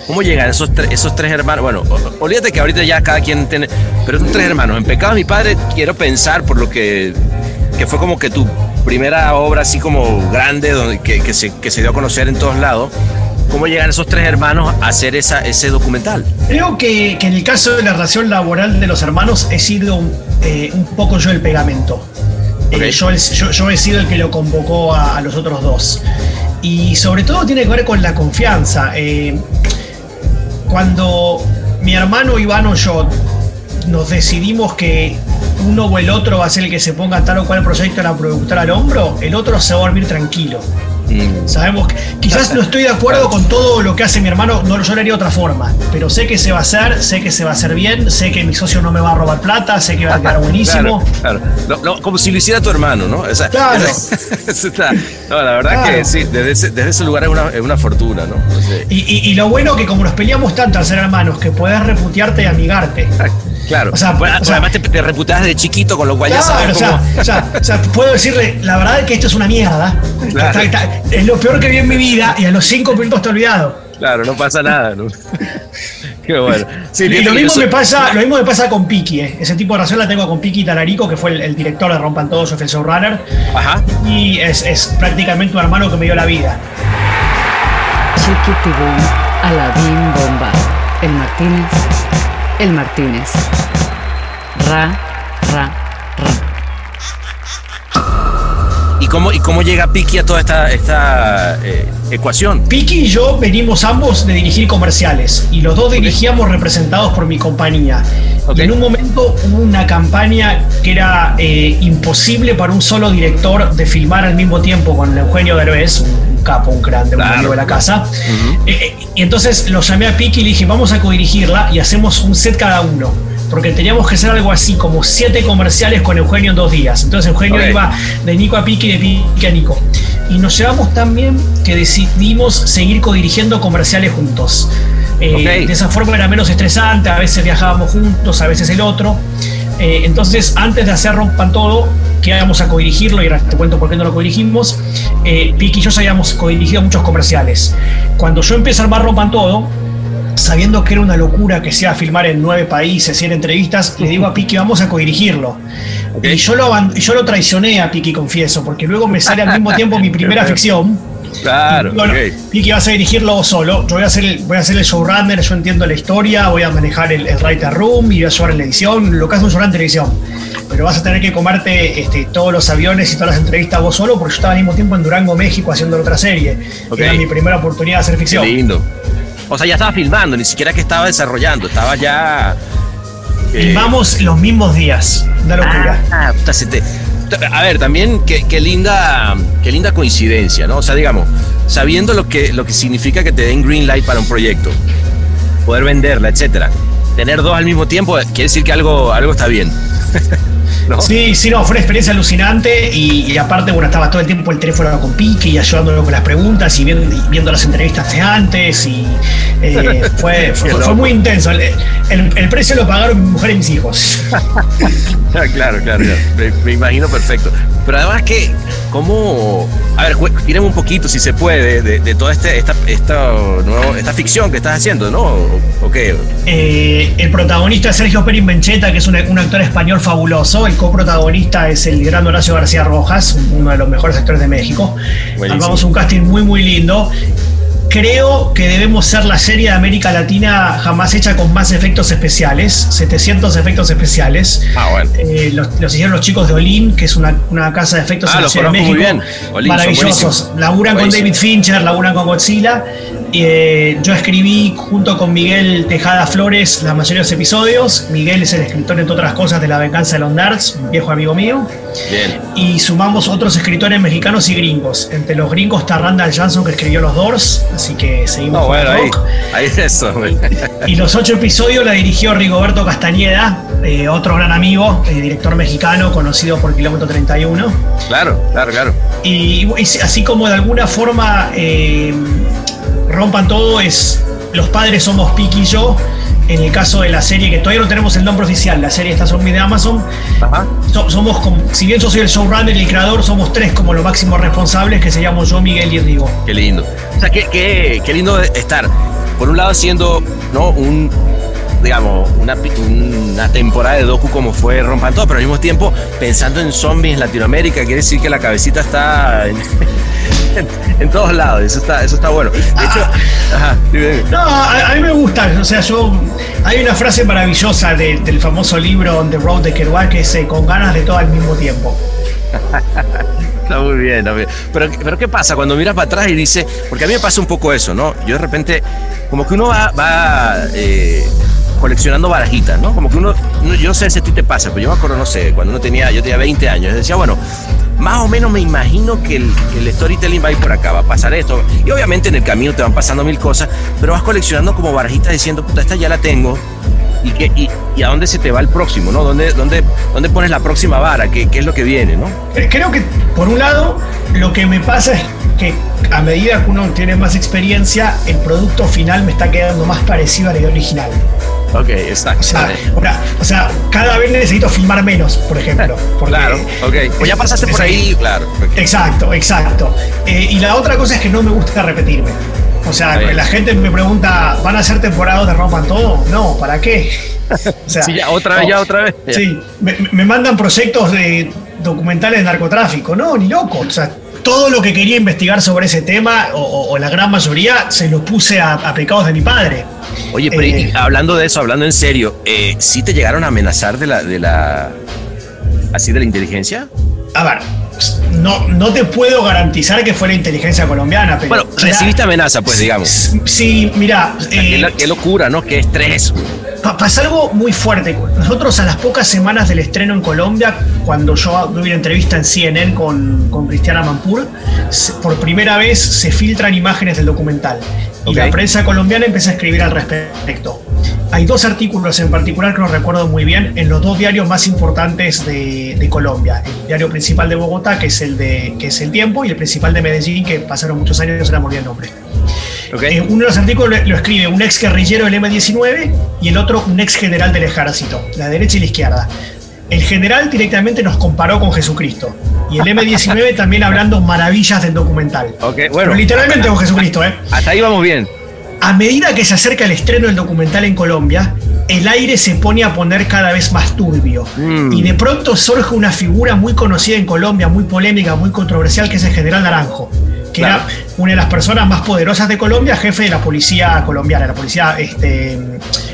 ¿cómo llegan esos, tre- esos tres hermanos? Bueno, olvídate que ahorita ya cada quien tiene, pero son tres hermanos. En Pecados de mi padre quiero pensar por lo que, que fue como que tu primera obra así como grande, donde, que, que se, que se dio a conocer en todos lados. ¿Cómo llegan esos tres hermanos a hacer esa, ese documental? Creo que, que en el caso de la relación laboral de los hermanos he sido un, eh, un poco yo el pegamento. Eh, yo, el- yo- yo he sido el que lo convocó a, a los otros dos. Y sobre todo tiene que ver con la confianza. Eh, cuando mi hermano Iván o yo nos decidimos que uno o el otro va a ser el que se ponga tal o cual proyecto en la productora al hombro, el otro se va a dormir tranquilo. Mm, Sabemos que quizás no estoy de acuerdo con todo lo que hace mi hermano, no yo lo haría de otra forma, pero sé que se va a hacer, sé que se va a hacer bien, sé que mi socio no me va a robar plata, sé que va a quedar buenísimo. Claro, claro. Lo- lo- como si lo hiciera tu hermano, ¿no? O sea, Claro. eso está- no, la verdad Claro. que sí, desde ese, desde ese lugar es una, es una fortuna, ¿no? Y, y- y lo bueno que como nos peleamos tanto al ser hermanos, que podés reputearte y amigarte. Claro. O sea, Bueno, o sea- además te, te reputabas de chiquito, con lo cual ya Claro, sabes o sea, cómo. o sea, o sea, puedo decirle, la verdad es que esto es una mierda. Claro. Está- está- es lo peor que vi en mi vida y a los cinco minutos te he olvidado. Claro, no pasa nada, ¿no? Qué bueno. Sí, Y lo mismo, me pasa, lo mismo me pasa con Piki, eh. ese tipo de relación la tengo con Piki Talarico, que fue el, el director de Rompan Todos, fue el showrunner, Ajá. y es, es prácticamente un hermano que me dio la vida. Chiquitibum, Aladín Bomba. El Martínez, el Martínez. Ra, ra, ra. ¿Y cómo, ¿Y cómo llega Piki a toda esta, esta eh, ecuación? Piki y yo venimos ambos de dirigir comerciales y los dos dirigíamos representados por mi compañía. Y en un momento hubo una campaña que era eh, imposible para un solo director de filmar al mismo tiempo con Eugenio Derbez, un capo, un grande, un Claro. amigo de la casa. Eh, eh, y entonces lo llamé a Piki y le dije, vamos a codirigirla y hacemos un set cada uno. Porque teníamos que hacer algo así como siete comerciales con Eugenio en dos días. Entonces Eugenio iba de Nico a Piki y de Piki a Nico. Y nos llevamos tan bien que decidimos seguir codirigiendo comerciales juntos. Eh. De esa forma era menos estresante, a veces viajábamos juntos, a veces el otro. Eh, entonces, antes de hacer Rompan Todo, que íbamos a codirigirlo, y ahora te cuento por qué no lo codirigimos, eh, Piki y yo ya habíamos codirigido muchos comerciales. Cuando yo empecé a armar Rompan Todo, sabiendo que era una locura que sea filmar en nueve países, 100 entrevistas, le digo a Piki, vamos a codirigirlo. Ok. Y yo lo, yo lo traicioné a Piki, confieso, porque luego me sale al mismo tiempo mi primera ficción. Claro. Bueno, Vicky vas a dirigirlo solo. Yo voy a hacer el, voy a el showrunner, yo entiendo la historia, voy a manejar el, writer room y voy a llevar en la edición, lo que hace un showrunner televisión. Pero vas a tener que comerte este, todos los aviones y todas las entrevistas vos solo, porque yo estaba al mismo tiempo en Durango, México, haciendo otra serie. Era mi primera oportunidad de hacer ficción. Qué lindo. O sea, ya estaba filmando, ni siquiera que estaba desarrollando, estaba ya. Eh, Filmamos los mismos días. Una locura. Ah, a ver, también qué, linda, qué linda coincidencia, ¿no? O sea, digamos, sabiendo lo que, lo que significa que te den green light para un proyecto, poder venderla, etcétera. Tener dos al mismo tiempo quiere decir que algo, algo está bien. Sí, sí, no, fue una experiencia alucinante y, aparte, bueno, estaba todo el tiempo el teléfono con Pique y ayudándolo con las preguntas y viendo, las entrevistas de antes y eh, fue, fue, muy intenso. El, precio lo pagaron mi mujer y mis hijos. claro, claro, Me, imagino perfecto. Pero además que, ¿cómo...? A ver, tiremos un poquito, si se puede, de, toda este, esta, esta, esta ficción que estás haciendo, ¿no? ¿O, qué? Eh, el protagonista es Sergio Perin Bencheta, que es un, un actor español fabuloso. El coprotagonista es el gran Horacio García Rojas, uno de los mejores actores de México. Armamos un casting muy, muy lindo creo que debemos ser la serie de América Latina jamás hecha con más efectos especiales, 700 efectos especiales. Ah, bueno. Eh, los, hicieron los chicos de Olin, que es una, casa de efectos ah, especiales de México. maravillosos. Laburan con David Fincher, laburan con Godzilla. Eh, yo escribí junto con Miguel Tejada Flores la mayoría de los episodios. Miguel es el escritor, entre otras cosas, de La Venganza de los Nerds, un viejo amigo mío. Bien. Y sumamos otros escritores mexicanos y gringos. Entre los gringos está Randall Johnson, que escribió Los Doors así que seguimos. No, bueno, ahí, ahí, es eso. Y, los ocho episodios la dirigió Rigoberto Castañeda, eh, otro gran amigo, eh, director mexicano, conocido por Kilómetro 31. Claro, claro, claro. Y, así como de alguna forma rompan todo, es los padres somos Piki y yo en el caso de la serie, que todavía no tenemos el nombre oficial, la serie está sobre de Amazon, somos, como, si bien yo soy el showrunner y el creador, somos tres como los máximos responsables, que seríamos yo, Miguel y Rigo. Qué lindo. O sea, qué, qué, qué lindo estar, por un lado, haciendo ¿no? un digamos, una, una temporada de docu como fue Rompan Todo, pero al mismo tiempo pensando en zombies en Latinoamérica, quiere decir que la cabecita está en, en, todos lados, eso está, eso está bueno. De hecho, ah. no, a, mí me gusta, o sea, yo, hay una frase maravillosa del famoso libro On the Road de Kerouac que es eh, con ganas de todo al mismo tiempo. Está muy bien, Pero, pero ¿qué pasa cuando miras para atrás y dices, porque a mí me pasa un poco eso, ¿no? Yo de repente, como que uno va, va eh, coleccionando barajitas, ¿no? Como que uno, yo sé si a ti te pasa, pero yo me acuerdo, no sé, cuando uno tenía, yo tenía 20 años, decía, bueno, más o menos me imagino que el, storytelling va a ir por acá, va a pasar esto. Y obviamente en el camino te van pasando mil cosas, pero vas coleccionando como barajitas diciendo, puta, esta ya la tengo. ¿Y, y, a dónde se te va el próximo, ¿no? ¿Dónde, dónde, dónde pones la próxima vara? ¿Qué, ¿Qué es lo que viene, no? Creo que, por un lado, lo que me pasa es que a medida que uno tiene más experiencia, el producto final me está quedando más parecido a la idea original. Ok, exacto. O sea, cada vez necesito filmar menos, por ejemplo. claro, ok. Pues ya pasaste por ahí, claro. Exacto, exacto. Eh, y la otra cosa es que no me gusta repetirme. O sea, la gente me pregunta, ¿van a ser temporadas de Rompan Todo? No, ¿para qué? O sea, sí, ya, otra vez, ya otra vez. Sí, me, me, mandan proyectos de documentales de narcotráfico. No, ni loco. O sea, todo lo que quería investigar sobre ese tema, o, la gran mayoría, se lo puse a, pecados de mi padre. Oye, pero eh, hablando de eso, hablando en serio, eh, ¿sí te llegaron a amenazar de la, de la, así de la inteligencia? A ver, no, no te puedo garantizar que fue la inteligencia colombiana, pero. Bueno, recibiste amenaza, pues, digamos. Sí, mira. qué, eh, locura, ¿no? Qué estrés pasa algo muy fuerte. Nosotros a las pocas semanas del estreno en Colombia, cuando yo tuve una entrevista en CNN con, con Cristiana Mampur, por primera vez se filtran imágenes del documental. Y la prensa colombiana empieza a escribir al respecto. Hay dos artículos en particular que no recuerdo muy bien en los dos diarios más importantes de, de, Colombia. El diario principal de Bogotá, que es, el de, que es El Tiempo, y el principal de Medellín, que pasaron muchos años se me el nombre. Eh, uno de los artículos lo escribe un ex guerrillero del M-19 y el otro un ex general del ejército, la derecha y la izquierda. El general directamente nos comparó con Jesucristo. Y el M19 también hablando maravillas del documental. bueno, Pero literalmente con Jesucristo, ¿eh? Hasta ahí vamos bien. A medida que se acerca el estreno del documental en Colombia, el aire se pone a poner cada vez más turbio. Mm. Y de pronto surge una figura muy conocida en Colombia, muy polémica, muy controversial, que es el general Naranjo que era una de las personas más poderosas de Colombia, jefe de la policía colombiana. La policía, este,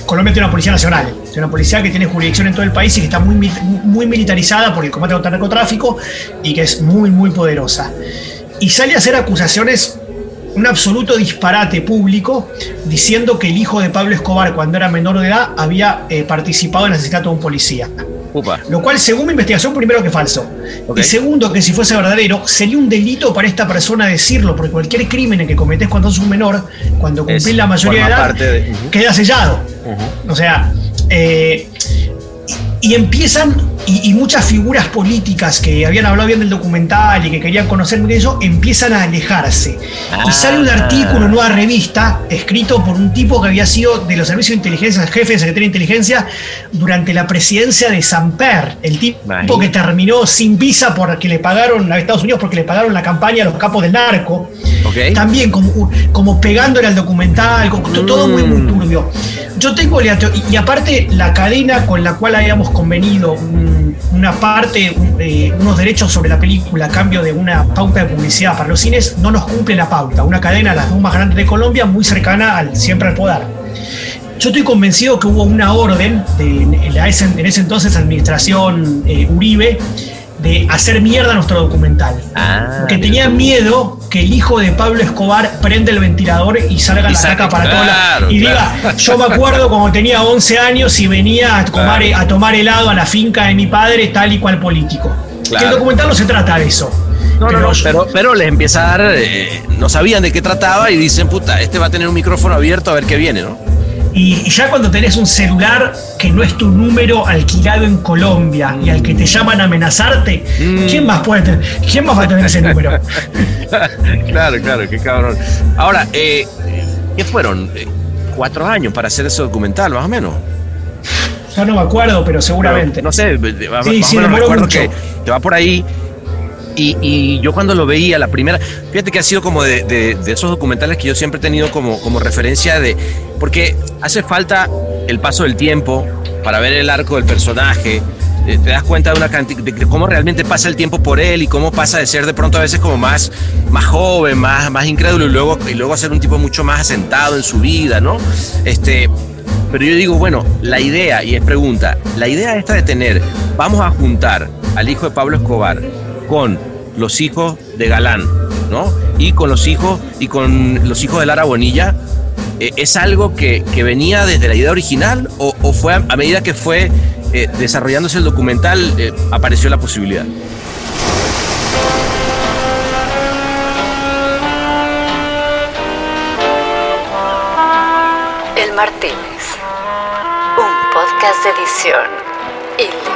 Colombia tiene una policía nacional, tiene una policía que tiene jurisdicción en todo el país y que está muy, muy militarizada por el combate contra el narcotráfico y que es muy, muy poderosa. Y sale a hacer acusaciones un absoluto disparate público diciendo que el hijo de Pablo Escobar, cuando era menor de edad, había eh, participado en el asesinato de un policía. Lo cual, según mi investigación, primero que falso. Y segundo, que si fuese verdadero, sería un delito para esta persona decirlo, porque cualquier crimen que cometés cuando sos un menor, cuando cumplís la mayoría de edad, queda sellado. O sea, eh, y empiezan, y, muchas figuras políticas que habían hablado bien del documental y que querían conocer eso, empiezan a alejarse. Y sale un artículo en una revista escrito por un tipo que había sido de los servicios de inteligencia, jefe de Secretaría de Inteligencia, durante la presidencia de Samper, el tipo que terminó sin visa porque le pagaron a Estados Unidos porque le pagaron la campaña a los capos del narco. También como, como pegándole al documental, todo muy, muy mm. turbio. Yo tengo, y aparte la cadena con la cual habíamos convenido una parte, eh, unos derechos sobre la película a cambio de una pauta de publicidad para los cines, no nos cumple la pauta. Una cadena, las dos más grandes de Colombia, muy cercana al siempre al poder. Yo estoy convencido que hubo una orden de, en, ese, entonces administración eh, Uribe de hacer mierda nuestro documental. Ah, porque tenían miedo que el hijo de Pablo Escobar prende el ventilador y salga la caca para claro, Y diga, yo me acuerdo cuando tenía 11 años y venía a tomar, a tomar helado a la finca de mi padre, tal y cual político. Que el documental no se trata de eso. pero, pero, les empieza a dar, eh, no sabían de qué trataba y dicen, puta, este va a tener un micrófono abierto a ver qué viene, ¿no? Y ya cuando tenés un celular que no es tu número alquilado en Colombia y al que te llaman a amenazarte, mm. ¿quién más puede tener, quién más va a tener ese número? claro, claro, qué cabrón. Ahora, eh, ¿qué fueron? Eh, ¿Cuatro años para hacer ese documental, más o menos? Ya no me acuerdo, pero seguramente. no sé, sí, sí, recuerdo que, te va por ahí. Y, yo cuando lo veía, la primera, fíjate que ha sido como de, esos documentales que yo siempre he tenido como, como referencia de, porque hace falta el paso del tiempo para ver el arco del personaje, eh, te das cuenta de una de cómo realmente pasa el tiempo por él y cómo pasa de ser de pronto a veces como más, más joven, más, más incrédulo y luego, y luego ser un tipo mucho más asentado en su vida, ¿no? Este, pero yo digo, bueno, la idea, y es pregunta, la idea esta de tener, vamos a juntar al hijo de Pablo Escobar con los hijos de Galán, ¿no? Y con los hijos y con los hijos de Lara Bonilla, eh, ¿es algo que, venía desde la idea original o, fue a, medida que fue eh, desarrollándose el documental eh, apareció la posibilidad? El Martínez, un podcast de edición ilimitada.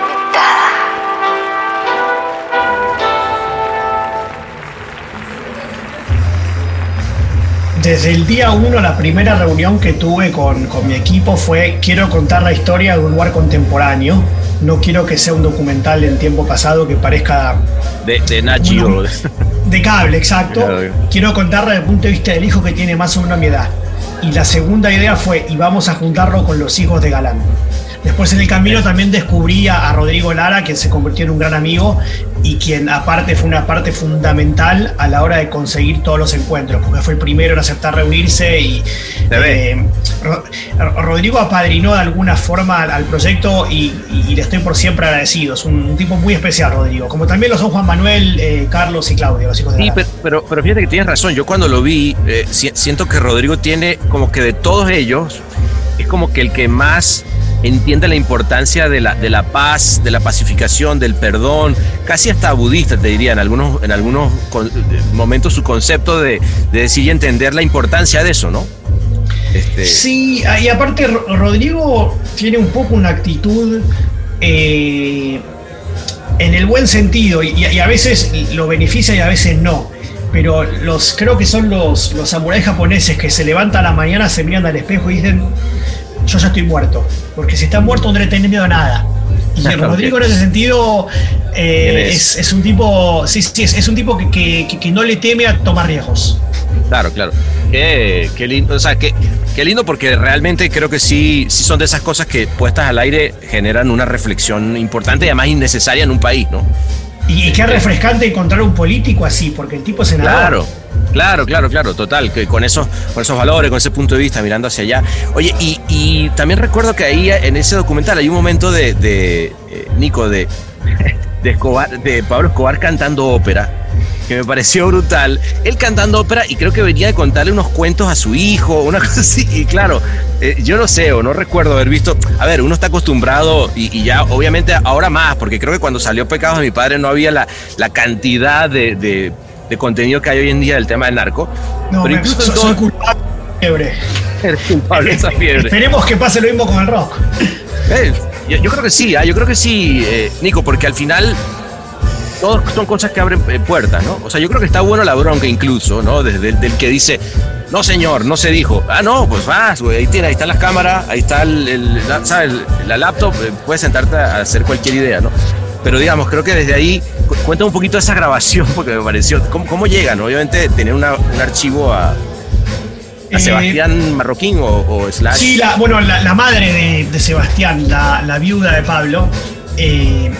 Desde el día uno, la primera reunión que tuve con, mi equipo fue, quiero contar la historia de un lugar contemporáneo, no quiero que sea un documental en tiempo pasado que parezca... De, de Nacho. De cable, exacto. Quiero contarla desde el punto de vista del hijo que tiene más o menos mi edad. Y la segunda idea fue, y vamos a juntarlo con los hijos de Galán. Después en el camino también descubrí a, Rodrigo Lara, que se convirtió en un gran amigo y quien aparte fue una parte fundamental a la hora de conseguir todos los encuentros, porque fue el primero en aceptar reunirse y eh, Rodrigo apadrinó de alguna forma al, proyecto y, le estoy por siempre agradecido. Es un, tipo muy especial, Rodrigo, como también lo son Juan Manuel, eh, Carlos y Claudio, los hijos de Sí, pero, pero, fíjate que tienes razón. Yo cuando lo vi, eh, siento que Rodrigo tiene como que de todos ellos, es como que el que más entiende la importancia de la, de la paz, de la pacificación, del perdón, casi hasta budista te diría en algunos, en algunos momentos su concepto de, de decir y entender la importancia de eso, ¿no? Este... Sí, ah, y aparte Rodrigo tiene un poco una actitud eh, en el buen sentido y, a veces lo beneficia y a veces no. Pero los, creo que son los, los samuráis japoneses que se levantan a la mañana, se miran al espejo y dicen, yo ya estoy muerto. Porque si está muerto no le tenés miedo a nada. Y Rodrigo en ese sentido eh, es? un tipo, sí, sí, es, un tipo que, no le teme a tomar riesgos. Claro, claro. Qué, lindo, o sea, qué, qué, lindo porque realmente creo que sí, sí son de esas cosas que puestas al aire generan una reflexión importante y además innecesaria en un país, ¿no? Y, qué refrescante encontrar un político así, porque el tipo es senador. Claro, Claro, claro, claro, total, que con esos, con esos valores, con ese punto de vista, mirando hacia allá. Oye, y, también recuerdo que ahí en ese documental hay un momento de, eh, Nico, de, de, Escobar, de Pablo Escobar cantando ópera que me pareció brutal. Él cantando ópera y creo que venía de contarle unos cuentos a su hijo, una cosa así. Y claro, eh, yo no sé o no recuerdo haber visto. A ver, uno está acostumbrado y, ya, obviamente, ahora más, porque creo que cuando salió Pecados de mi padre no había la, cantidad de, contenido que hay hoy en día del tema del narco. No, pero incluso soy, culpable fiebre. Eres culpable esa fiebre. Esperemos que pase lo mismo con el rock. Eh, yo, creo que sí, ¿ah? yo creo que sí, eh, Nico, porque al final todos son cosas que abren eh, puertas, ¿no? O sea, yo creo que está bueno la bronca incluso, ¿no? Desde el que dice, no señor, no se dijo. Ah, no, pues vas, güey, ahí tiene, ahí están las cámaras, ahí está el, la, ¿sabes? la laptop, eh, puedes sentarte a hacer cualquier idea, ¿no? Pero digamos, creo que desde ahí cuenta un poquito de esa grabación, porque me pareció, ¿cómo, cómo llegan? Obviamente tener un archivo a, a Sebastián Marroquín o, Slash. Sí, la, bueno, la, madre de, Sebastián, la, viuda de Pablo, eh,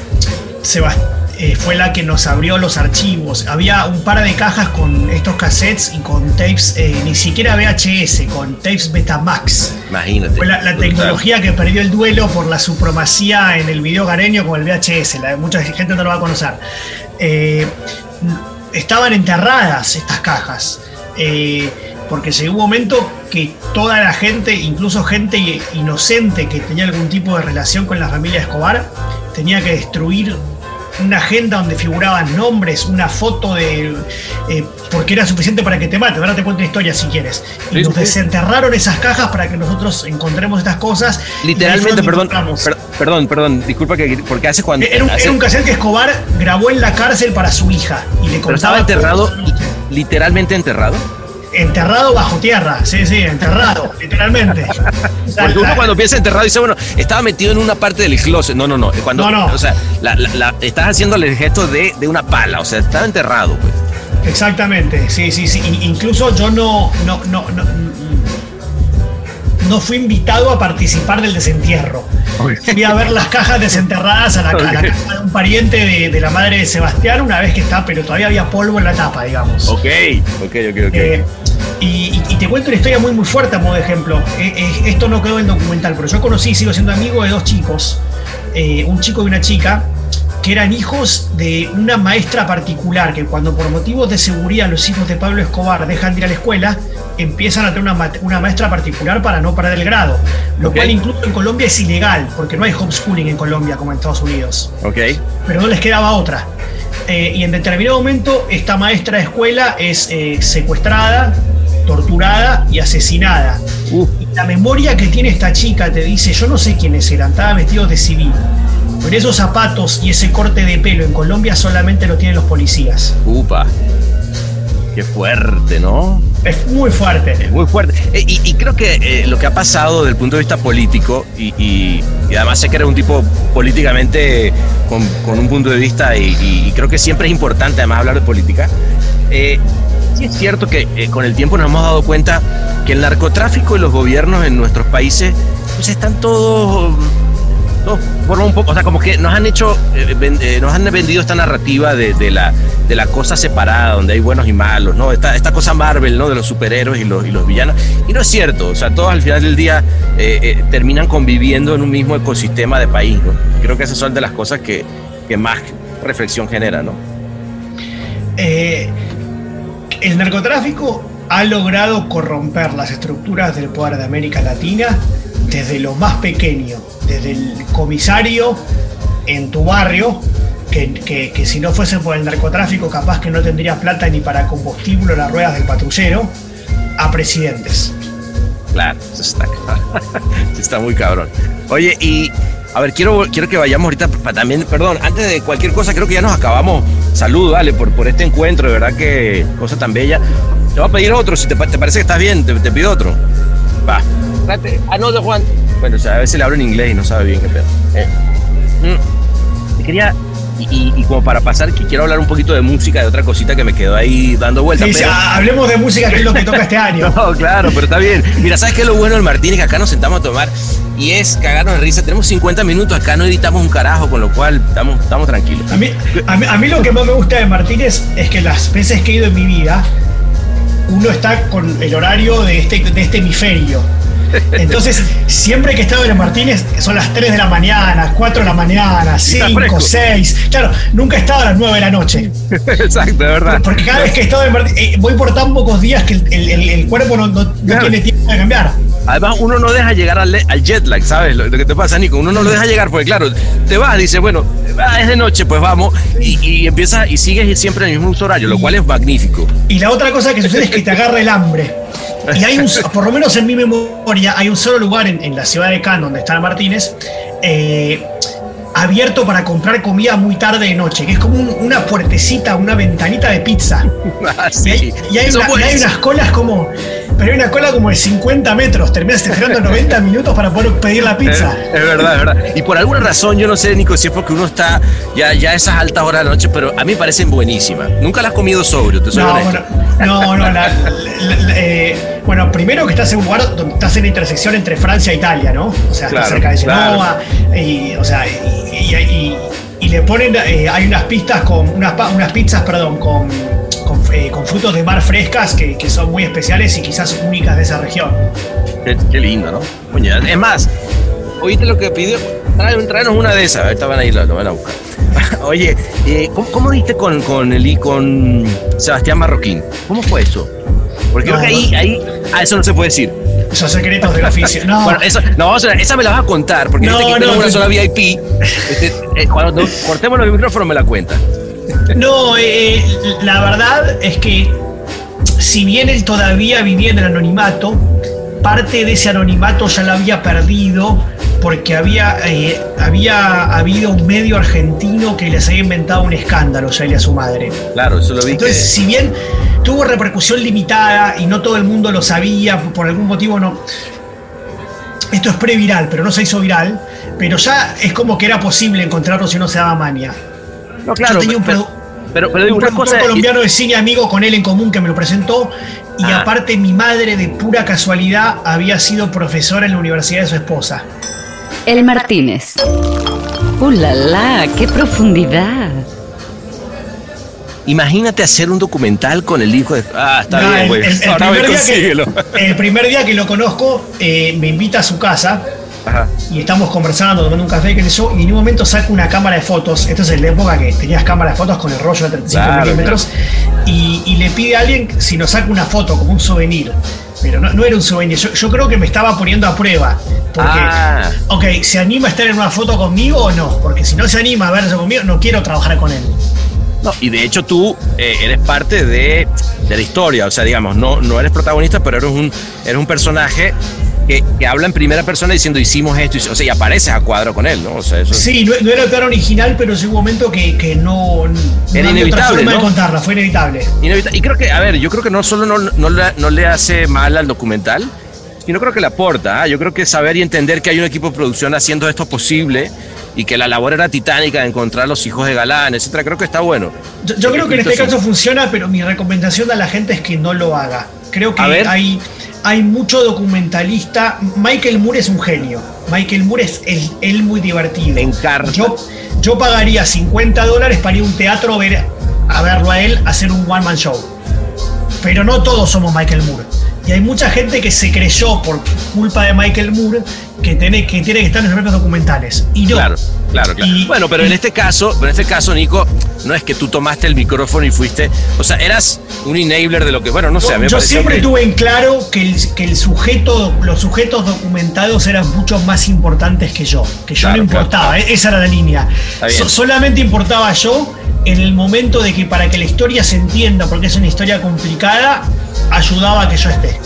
Sebastián eh, fue la que nos abrió los archivos. Había un par de cajas con estos cassettes y con tapes, eh, ni siquiera VHS, con tapes Betamax. Imagínate. Fue la, tecnología que perdió el duelo por la supremacía en el video gareño con el VHS. La, mucha gente no lo va a conocer. Eh, estaban enterradas estas cajas. porque llegó un momento que toda la gente, incluso gente inocente que tenía algún tipo de relación con la familia Escobar, tenía que destruir una agenda donde figuraban nombres, una foto de. Eh, porque era suficiente para que te mate. Ahora te cuento una historia si quieres. Y nos desenterraron esas cajas para que nosotros encontremos estas cosas. Literalmente, perdón, perdón, perdón, disculpa que. Porque hace cuando. Era un, hace, cassette que Escobar grabó en la cárcel para su hija. Y le Pero estaba enterrado, literalmente enterrado enterrado bajo tierra, sí, sí, enterrado, literalmente. Porque uno cuando piensa enterrado dice, bueno, estaba metido en una parte del closet. No, no, no. Cuando, no, no. O sea, estás haciéndole el gesto de, una pala, o sea, estaba enterrado, pues. Exactamente, sí, sí, sí. incluso yo no, no, no, no, no fui invitado a participar del desentierro. Fui a ver las cajas desenterradas a la, casa de un pariente de, la madre de Sebastián una vez que está, pero todavía había polvo en la tapa, digamos. Ok, ok, ok, ok. Eh, y, te cuento una historia muy muy fuerte de ejemplo. Eh, eh, esto no quedó en documental, pero yo conocí, sigo siendo amigo de dos chicos, un chico y una chica, que eran hijos de una maestra particular, que cuando por motivos de seguridad los hijos de Pablo Escobar dejan de ir a la escuela, empiezan a tener una, maestra particular para no perder el grado. Lo cual incluso en Colombia es ilegal, porque no hay homeschooling en Colombia como en Estados Unidos. Ok. Pero no les quedaba otra. Eh, y en determinado momento esta maestra de escuela es eh, secuestrada, torturada y asesinada. Uh. Y la memoria que tiene esta chica te dice, yo no sé quiénes eran, estaba vestido de civil. Pero esos zapatos y ese corte de pelo en Colombia solamente lo tienen los policías. Upa. Qué fuerte, ¿no? Es muy fuerte. Es muy fuerte. Eh, y, creo que eh, lo que ha pasado desde el punto de vista político, y, además sé que era un tipo políticamente con, un punto de vista, y, creo que siempre es importante además hablar de política, eh, sí es cierto que con el tiempo nos hemos dado cuenta que el narcotráfico y los gobiernos en nuestros países pues están todos un poco, o sea, como que nos han hecho, eh, eh, nos han vendido esta narrativa de, la, de la cosa separada, donde hay buenos y malos, ¿no? Esta, esta cosa Marvel, ¿no? De los superhéroes y los, y los villanos. Y no es cierto, o sea, todos al final del día eh, terminan conviviendo en un mismo ecosistema de país, ¿no? Creo que esas son de las cosas que, que más reflexión genera, ¿no? el narcotráfico ha logrado corromper las estructuras del poder de América Latina desde lo más pequeño, desde el comisario en tu barrio, que, si no fuese por el narcotráfico capaz que no tendrías plata ni para combustible o las ruedas del patrullero, a presidentes. Claro, está, está muy cabrón. Oye, y a ver, quiero, quiero que vayamos ahorita también, perdón, antes de cualquier cosa, creo que ya nos acabamos. Salud, dale, por, por este encuentro, de verdad que cosa tan bella. Te voy a pedir otro, si te, parece que estás bien, te, te pido otro. Va. Ah, no, de Juan. Bueno, o sea, a veces le hablo en inglés y no sabe bien qué pedo. Eh. Mm. quería, y, como para pasar, que quiero hablar un poquito de música, de otra cosita que me quedó ahí dando vueltas. Sí, hablemos de música, que es lo que toca este año. no, claro, pero está bien. Mira, ¿sabes qué es lo bueno del Martínez? Que acá nos sentamos a tomar y es cagarnos de risa. Tenemos 50 minutos, acá no editamos un carajo, con lo cual estamos, estamos tranquilos. A mí, a, mí, a mí lo que más me gusta de Martínez es que las veces que he ido en mi vida uno está con el horario de este, de este hemisferio. Entonces, siempre que estaba en Martínez, son las 3 de la mañana, 4 de la mañana, 5, 6. Claro, nunca estaba a las 9 de la noche. Exacto, de verdad. Porque cada vez que estaba en Martínez, eh, voy por tan pocos días que el, cuerpo no, tiene tiempo de cambiar. Además, uno no deja llegar al, jet lag, ¿sabes? Lo, que te pasa, Nico. Uno no lo deja llegar porque, claro, te vas, dice, bueno, es de noche, pues vamos, y, y empiezas y sigues siempre en el mismo horario, lo cual es magnífico. Y la otra cosa que sucede es que te agarra el hambre. Y hay un, por lo menos en mi memoria, hay un solo lugar en, la ciudad de Cannes donde está Martínez, eh, abierto para comprar comida muy tarde de noche, que es como una puertecita, una ventanita de pizza. Ah, y, hay, unas colas como. Pero hay una cola como de 50 metros, terminas esperando 90 minutos para poder pedir la pizza. Es, verdad, es verdad. Y por alguna razón, yo no sé, Nico, si es porque uno está ya, ya a esas altas horas de la noche, pero a mí me parecen buenísimas. Nunca las has comido sobrio, te soy no, Bueno, no, no, eh, bueno, primero que estás en un lugar donde estás en la intersección entre Francia e Italia, ¿no? O sea, estás cerca de Genoa, y, o sea, y, le ponen, eh, hay unas pistas con, unas, unas pizzas, perdón, con, eh, con, frutos de mar frescas que, son muy especiales y quizás únicas de esa región. Qué, lindo, ¿no? es más, oíste lo que pidió, tráenos una de esas, ahorita van a ir, lo, van a buscar. Oye, eh, ¿cómo, ¿cómo, diste con, con, el, con Sebastián Marroquín? ¿Cómo fue eso? Porque creo que ahí, ahí, ah, eso no se puede decir. Esos secretos del oficio. No. Bueno, eso, no, esa me la vas a contar, porque no, este no, una sola VIP. Este, eh, cuando cortemos los micrófonos me la cuenta. No, eh, la verdad es que si bien él todavía vivía en el anonimato, parte de ese anonimato ya lo había perdido porque había, eh, había habido un medio argentino que les había inventado un escándalo, ya él y a su madre. Claro, eso lo vi. Entonces, si bien tuvo repercusión limitada y no todo el mundo lo sabía, por algún motivo no. Esto es pre-viral, pero no se hizo viral. Pero ya es como que era posible encontrarlo si no se daba mania. No, claro. Yo tenía un, pero, pero, un colombiano de cine amigo con él en común que me lo presentó. Y ah. aparte, mi madre, de pura casualidad, había sido profesora en la universidad de su esposa. El Martínez. ¡Uh, la, la! ¡Qué profundidad! Imagínate hacer un documental con el hijo de. Ah, está bien, güey. El, primer día que lo conozco, eh, me invita a su casa. Y estamos conversando, tomando un café, qué sé yo, y en un momento saca una cámara de fotos. Esto es la época que tenías cámara de fotos con el rollo de 35 milímetros. Y, le pide a alguien si nos saca una foto como un souvenir. Pero no, era un souvenir. Yo, creo que me estaba poniendo a prueba. Porque, ah. ok, ¿se anima a estar en una foto conmigo o no? Porque si no se anima a verse conmigo, no quiero trabajar con él y de hecho tú eh, eres parte de, la historia, o sea, digamos, no, no eres protagonista, pero eres un, eres un personaje que, habla en primera persona diciendo hicimos esto, o sea, y apareces a cuadro con él, ¿no? O sea, eso sí, no, era tan original, pero llegó un momento que, no, era inevitable. ¿no? de contarla, fue inevitable. Y creo que, a ver, yo creo que no solo no, no, le, hace mal al documental, sino creo que le aporta. ¿ah? Yo creo que saber y entender que hay un equipo de producción haciendo esto posible y que la labor era titánica de encontrar los hijos de Galán, etcétera, creo que está bueno. Yo, creo que en este caso funciona, pero mi recomendación a la gente es que no lo haga. Creo que hay, hay mucho documentalista. Michael Moore es un genio. Michael Moore es él, muy divertido. encarna. Yo, yo pagaría 50 dólares para ir a un teatro a, ver, a verlo a él hacer un one man show. Pero no todos somos Michael Moore. Y hay mucha gente que se creyó por culpa de Michael Moore que tiene que, tiene que estar en los propios documentales. Y no. Claro, claro, claro. bueno, pero en este caso, en este caso, Nico, no es que tú tomaste el micrófono y fuiste. O sea, eras un enabler de lo que. Bueno, no sé. yo siempre tuve en claro que el, que el sujeto, los sujetos documentados eran mucho más importantes que yo. Que yo no importaba. E-, esa era la línea. solamente importaba yo en el momento de que para que la historia se entienda, porque es una historia complicada, ayudaba a que yo esté.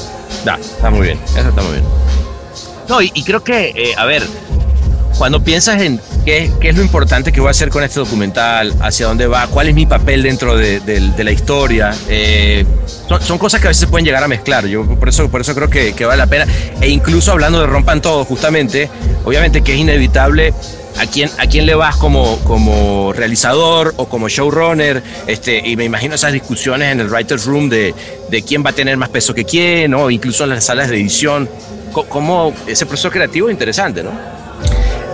Da, está muy bien, eso está muy bien. No, y, creo que, eh, a ver, cuando piensas en qué, qué, es lo importante que voy a hacer con este documental, hacia dónde va, cuál es mi papel dentro de, la historia, eh, son, cosas que a veces pueden llegar a mezclar. Yo por eso, por eso creo que, que, vale la pena. E incluso hablando de Rompan Todo, justamente, obviamente que es inevitable a quién, a quién le vas como, como realizador o como showrunner, este, y me imagino esas discusiones en el writer's room de, de quién va a tener más peso que quién, o incluso en las salas de edición, como ese proceso creativo es interesante, ¿no?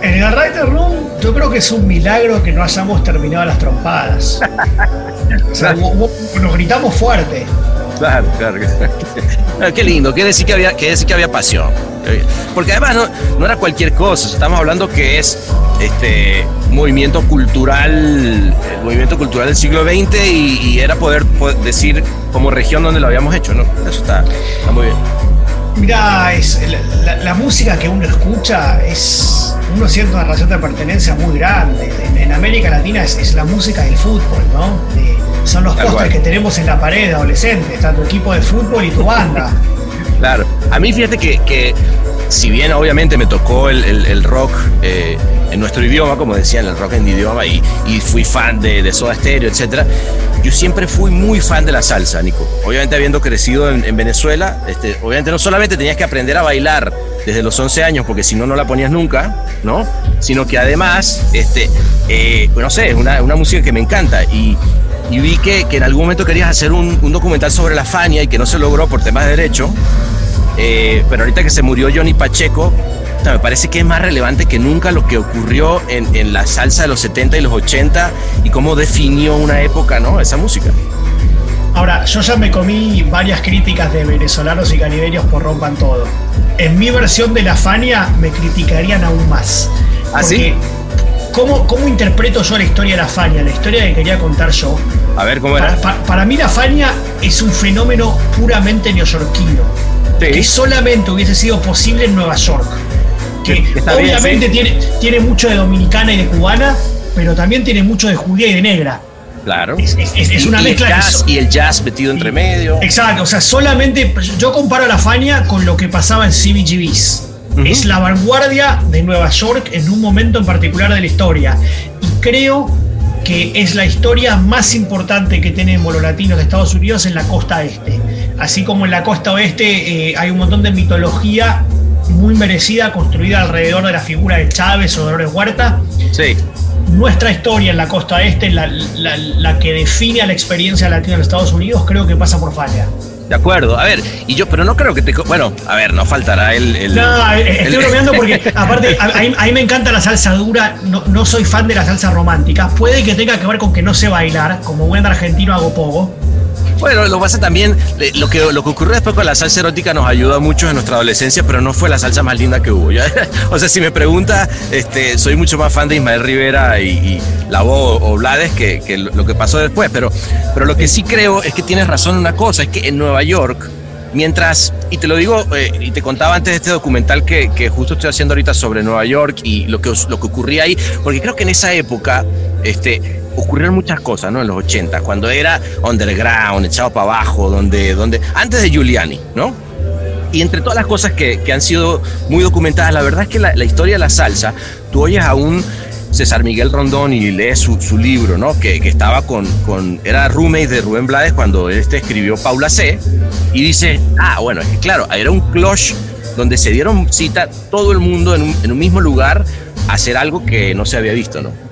En el writer's room yo creo que es un milagro que no hayamos terminado las trompadas. o sea, nos gritamos fuerte. Claro, claro. Ah, qué lindo, quiere decir que había, quiere decir que había pasión. Porque además no, no era cualquier cosa, estamos hablando que es este movimiento cultural, el movimiento cultural del siglo XX y, era poder, decir como región donde lo habíamos hecho, ¿no? Eso está, muy bien. Mira, es, la, música que uno escucha es. Uno siente una relación de pertenencia muy grande. En, América Latina es, la música del fútbol, ¿no? son los postres que tenemos en la pared de adolescentes, está tu equipo de fútbol y tu banda. claro. A mí fíjate que, si bien obviamente me tocó el, rock eh, en nuestro idioma, como decían, el rock en idioma, y, y fui fan de, de, Soda Stereo, etc., yo siempre fui muy fan de la salsa, Nico. Obviamente habiendo crecido en, Venezuela, este, obviamente no solamente tenías que aprender a bailar desde los 11 años, porque si no, no la ponías nunca, ¿no? Sino que además, este, eh, no sé, es una, una música que me encanta y y vi que, que, en algún momento querías hacer un, un, documental sobre la Fania y que no se logró por temas de derecho. Eh, pero ahorita que se murió Johnny Pacheco, me parece que es más relevante que nunca lo que ocurrió en, en, la salsa de los 70 y los 80 y cómo definió una época, ¿no? Esa música. Ahora, yo ya me comí varias críticas de venezolanos y caribeños por rompan todo. En mi versión de la Fania me criticarían aún más. ¿Ah, sí? ¿Cómo, ¿Cómo, interpreto yo la historia de la Fania? La historia que quería contar yo. A ver, ¿cómo era? Para, mí la Fania es un fenómeno puramente neoyorquino. Que solamente hubiese sido posible en Nueva York. Que obviamente tiene, tiene mucho de dominicana y de cubana, pero también tiene mucho de judía y de negra. Claro. Es, una mezcla. El jazz, y el jazz metido entre medio. Exacto, o sea, solamente. Yo comparo la Fania con lo que pasaba en CBGBs. Es la vanguardia de Nueva York en un momento en particular de la historia. Y creo que es la historia más importante que tenemos los latinos de Estados Unidos en la costa este. Así como en la costa oeste eh, hay un montón de mitología muy merecida construida alrededor de la figura de Chávez o Dolores Huerta. Sí. Nuestra historia en la costa este, la, la, que define a la experiencia latina en Estados Unidos, creo que pasa por falla. De acuerdo, a ver, y yo, pero no creo que te. Bueno, a ver, no faltará el. no, eh, estoy bromeando porque, aparte, a, mí, me encanta la salsa dura, no, no, soy fan de la salsa romántica. Puede que tenga que ver con que no sé bailar, como buen argentino hago poco. Bueno, lo pasa también, lo que, lo que ocurrió después con la salsa erótica nos ayudó mucho en nuestra adolescencia, pero no fue la salsa más linda que hubo. O sea, si me pregunta, este, soy mucho más fan de Ismael Rivera y, y La Voz o Blades que, que, lo que pasó después, pero, pero lo que sí creo es que tienes razón en una cosa, es que en Nueva York, mientras, y te lo digo, eh, y te contaba antes de este documental que, que, justo estoy haciendo ahorita sobre Nueva York y lo que, lo que ocurría ahí, porque creo que en esa época, este, ocurrieron muchas cosas, ¿no? En los 80, cuando era underground, echado para abajo, donde, donde, antes de Giuliani, ¿no? Y entre todas las cosas que, que han sido muy documentadas, la verdad es que la, la, historia de la salsa, tú oyes a un César Miguel Rondón y lees su, su libro, ¿no? Que, que, estaba con, con, era roommate de Rubén Blades cuando este escribió Paula C. Y dice, ah, bueno, es que claro, era un cloche donde se dieron cita todo el mundo en un, en un mismo lugar a hacer algo que no se había visto, ¿no?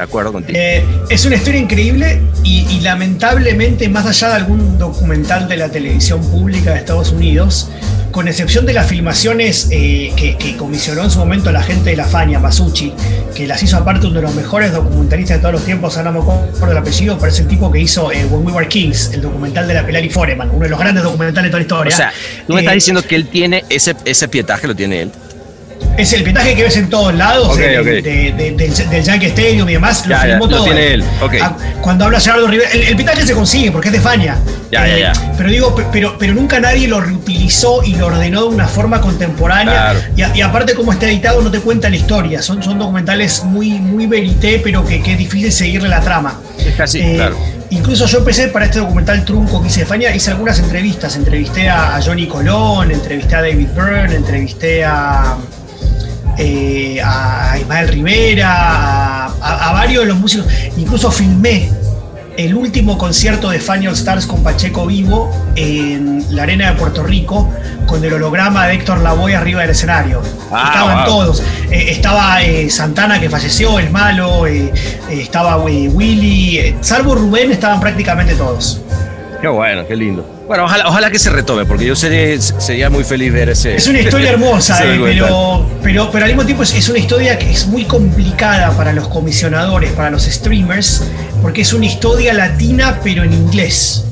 De acuerdo contigo. Eh, es una historia increíble y, lamentablemente, más allá de algún documental de la televisión pública de Estados Unidos, con excepción de las filmaciones eh, que, comisionó en su momento la gente de la Fania, Masucci, que las hizo aparte uno de los mejores documentalistas de todos los tiempos, ahora no me acuerdo el apellido, pero es el tipo que hizo eh, When We Were Kings, el documental de la Pelari Foreman, uno de los grandes documentales de toda la historia. O sea, tú me estás diciendo que él tiene ese, ese pietaje, lo tiene él. Es el pitaje que ves en todos lados, del, Yankee Stadium y demás, lo filmó todo. tiene él. Ah, cuando habla Gerardo Rivera, el, pitaje se consigue porque es de Fania. Ya, ya, ya. Eh, pero digo, pero, pero nunca nadie lo reutilizó y lo ordenó de una forma contemporánea. Y, aparte, como está editado, no te cuenta la historia. Son, son documentales muy, muy verité, pero que, es difícil seguirle la trama. Es casi, eh, claro. Incluso yo empecé para este documental trunco que hice de Fania, hice algunas entrevistas. Entrevisté a, Johnny Colón, entrevisté a David Byrne, entrevisté a. Eh, a Ismael Rivera, a, varios de los músicos. Incluso filmé el último concierto de All Stars con Pacheco Vivo en la Arena de Puerto Rico, con el holograma de Héctor Lavoe arriba del escenario. Ah, Estaban todos. Eh, estaba eh, Santana que falleció, el malo, estaba Willy, salvo Rubén, estaban prácticamente todos. Qué bueno, qué lindo. Bueno, ojalá, ojalá que se retome, porque yo sería muy feliz ver ese. Es una historia hermosa, eh, pero, pero, pero al mismo tiempo es, una historia que es muy complicada para los comisionadores, para los streamers, porque es una historia latina, pero en inglés.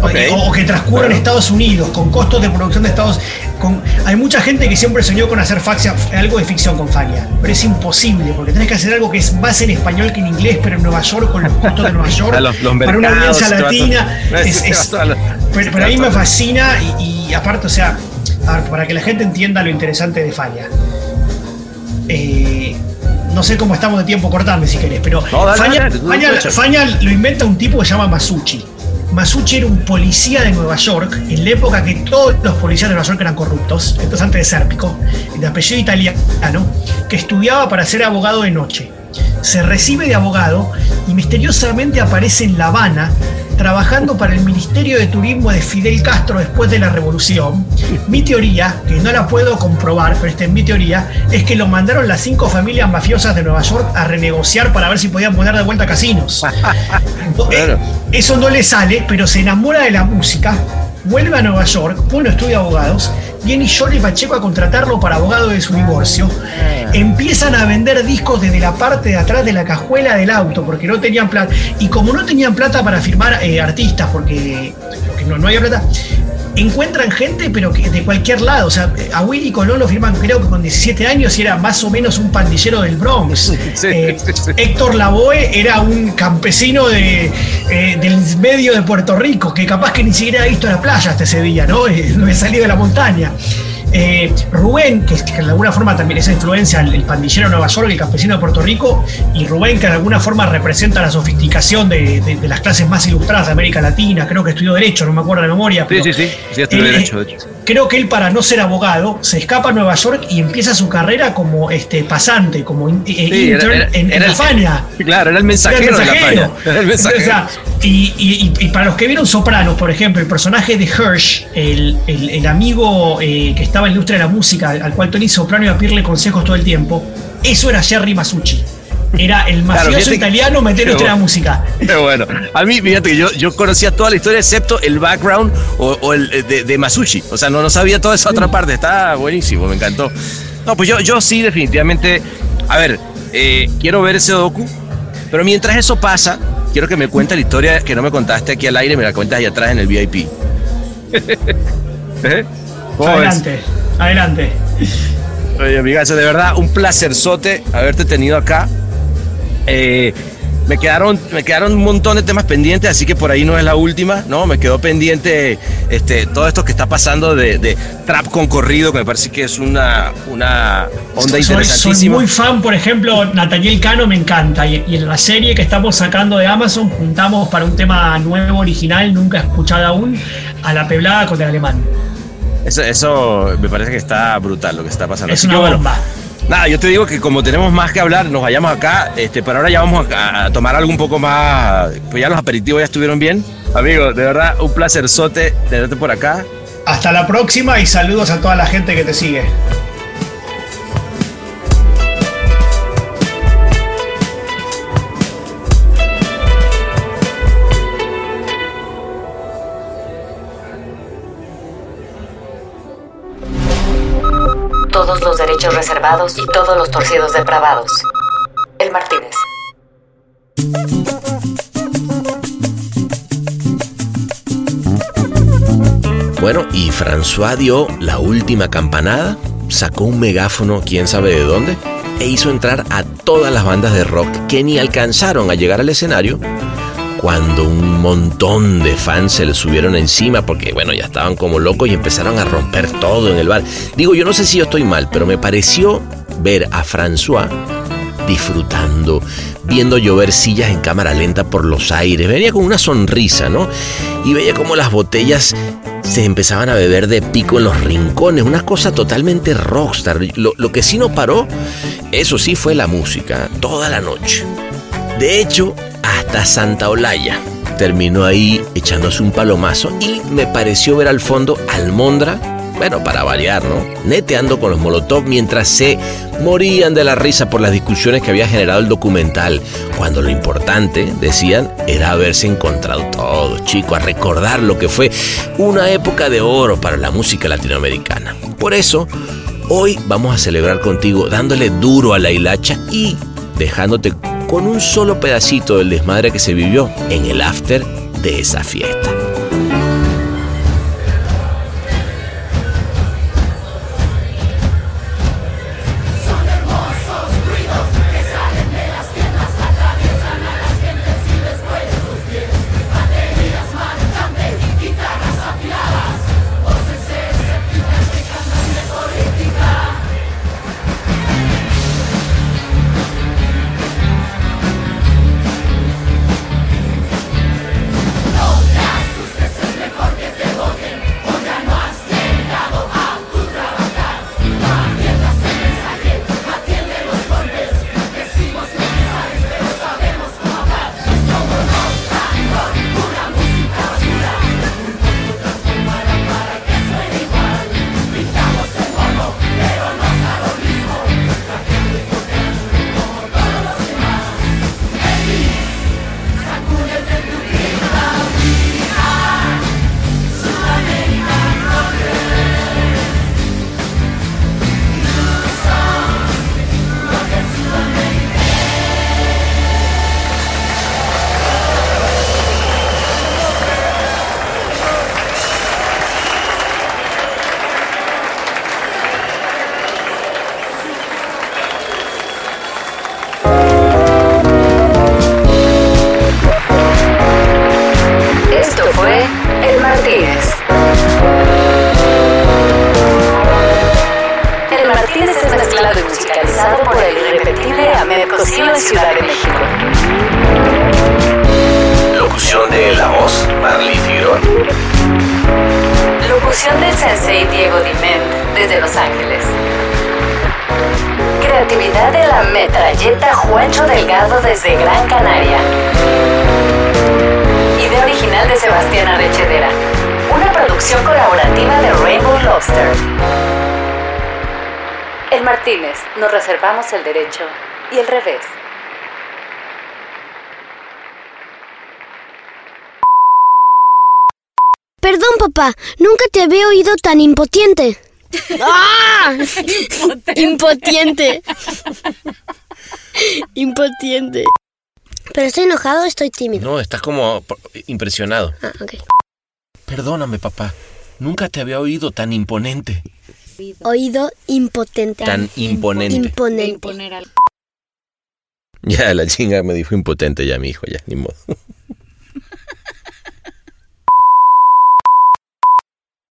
o, que transcurra en Estados Unidos, con costos de producción de Estados con, Hay mucha gente que siempre soñó con hacer algo de ficción con Fania, pero es imposible, porque tenés que hacer algo que es más en español que en inglés, pero en Nueva York, con los costos de Nueva York, para una audiencia latina. pero, a mí me fascina y, aparte, o sea, para que la gente entienda lo interesante de Fania. Eh, no sé cómo estamos de tiempo, cortame si querés, pero Fania, lo inventa un tipo que se llama Masucci. Masucci era un policía de Nueva York, en la época que todos los policías de Nueva York eran corruptos, entonces antes de Sérpico, de apellido italiano, que estudiaba para ser abogado de noche. Se recibe de abogado y misteriosamente aparece en La Habana trabajando para el Ministerio de Turismo de Fidel Castro después de la revolución. Mi teoría, que no la puedo comprobar, pero esta es mi teoría, es que lo mandaron las cinco familias mafiosas de Nueva York a renegociar para ver si podían poner de vuelta casinos. Eso no le sale, pero se enamora de la música, vuelve a Nueva York, pone estudia abogados, viene Johnny Pacheco a contratarlo para abogado de su divorcio. Ah. Empiezan a vender discos desde la parte de atrás de la cajuela del auto, porque no tenían plata. Y como no tenían plata para firmar eh, artistas, porque, no, no había plata, encuentran gente, pero que de cualquier lado. O sea, a Willy Colón lo firman creo que con 17 años y era más o menos un pandillero del Bronx. Eh, Héctor Lavoe era un campesino de, eh, del medio de Puerto Rico, que capaz que ni siquiera ha visto la playa hasta ese día, ¿no? No he salido de la montaña. Eh, Rubén, que, de alguna forma también es influencia, el, pandillero de Nueva York, el campesino de Puerto Rico, y Rubén, que de alguna forma representa la sofisticación de, las clases más ilustradas de América Latina, creo que estudió Derecho, no me acuerdo de memoria. sí, sí, sí, sí estudió Derecho, de hecho. Creo que él, para no ser abogado, se escapa a Nueva York y empieza su carrera como este, pasante, como eh, intern en, España. Claro, era el mensajero, de la y, para los que vieron Sopranos, por ejemplo, el personaje de Hirsch, el, amigo eh, que estaba en la industria de la música, al cual Tony Soprano iba a pedirle consejos todo el tiempo, eso era Jerry Masucci. Era el mafioso italiano metiendo en la música. Pero bueno, a mí, fíjate que yo, yo conocía toda la historia excepto el background o, el de, de, Masucci. O sea, no, no sabía toda esa otra parte. Está buenísimo, me encantó. No, pues yo, yo sí, definitivamente. A ver, eh, quiero ver ese docu. Pero mientras eso pasa, quiero que me cuentes la historia que no me contaste aquí al aire, me la cuentas ahí atrás en el VIP. ¿Eh? Adelante, adelante. Oye, amiga, de verdad un placerzote haberte tenido acá. Eh, me quedaron, me quedaron un montón de temas pendientes, así que por ahí no es la última, ¿no? Me quedó pendiente este, todo esto que está pasando de, trap concorrido, que me parece que es una, una onda interesantísima. Soy muy fan, por ejemplo, Nathaniel Cano me encanta, y, en la serie que estamos sacando de Amazon juntamos para un tema nuevo, original, nunca escuchado aún, a la peblada con el alemán. Eso, eso me parece que está brutal lo que está pasando. Es una bomba. Nada, yo te digo que como tenemos más que hablar, nos vayamos acá, este, pero ahora ya vamos a, tomar algo un poco más, pues ya los aperitivos ya estuvieron bien. Amigo, de verdad, un placer sote tenerte por acá. Hasta la próxima y saludos a toda la gente que te sigue. Reservados y todos los torcidos depravados. El Martínez. Bueno, y François dio la última campanada, sacó un megáfono, quién sabe de dónde, e hizo entrar a todas las bandas de rock que ni alcanzaron a llegar al escenario cuando un montón de fans se le subieron encima porque, bueno, ya estaban como locos y empezaron a romper todo en el bar. Digo, yo no sé si yo estoy mal, pero me pareció ver a François disfrutando, viendo llover sillas en cámara lenta por los aires. Venía con una sonrisa, ¿no? Y veía como las botellas se empezaban a beber de pico en los rincones, una cosa totalmente rockstar. Lo, lo que sí no paró, eso sí fue la música, toda la noche. De hecho, hasta Santa Olaya. Terminó ahí echándose un palomazo y me pareció ver al fondo Almondra, bueno, para variar, ¿no? Neteando con los Molotov mientras se morían de la risa por las discusiones que había generado el documental, cuando lo importante, decían, era haberse encontrado todos, chicos, a recordar lo que fue una época de oro para la música latinoamericana. Por eso, hoy vamos a celebrar contigo dándole duro a la hilacha y dejándote con un solo pedacito del desmadre que se vivió en el after de esa fiesta. Nos reservamos el derecho y el revés. Perdón, papá. Nunca te había oído tan impotente. ¡Ah! Impotente. Impotente. Pero estoy enojado o estoy tímido. No, estás como impresionado. Ah, ok. Perdóname, papá. Nunca te había oído tan imponente. Oído impotente. Tan imponente. Imponente. Ya, la chinga me dijo impotente ya mi hijo, ya, ni modo.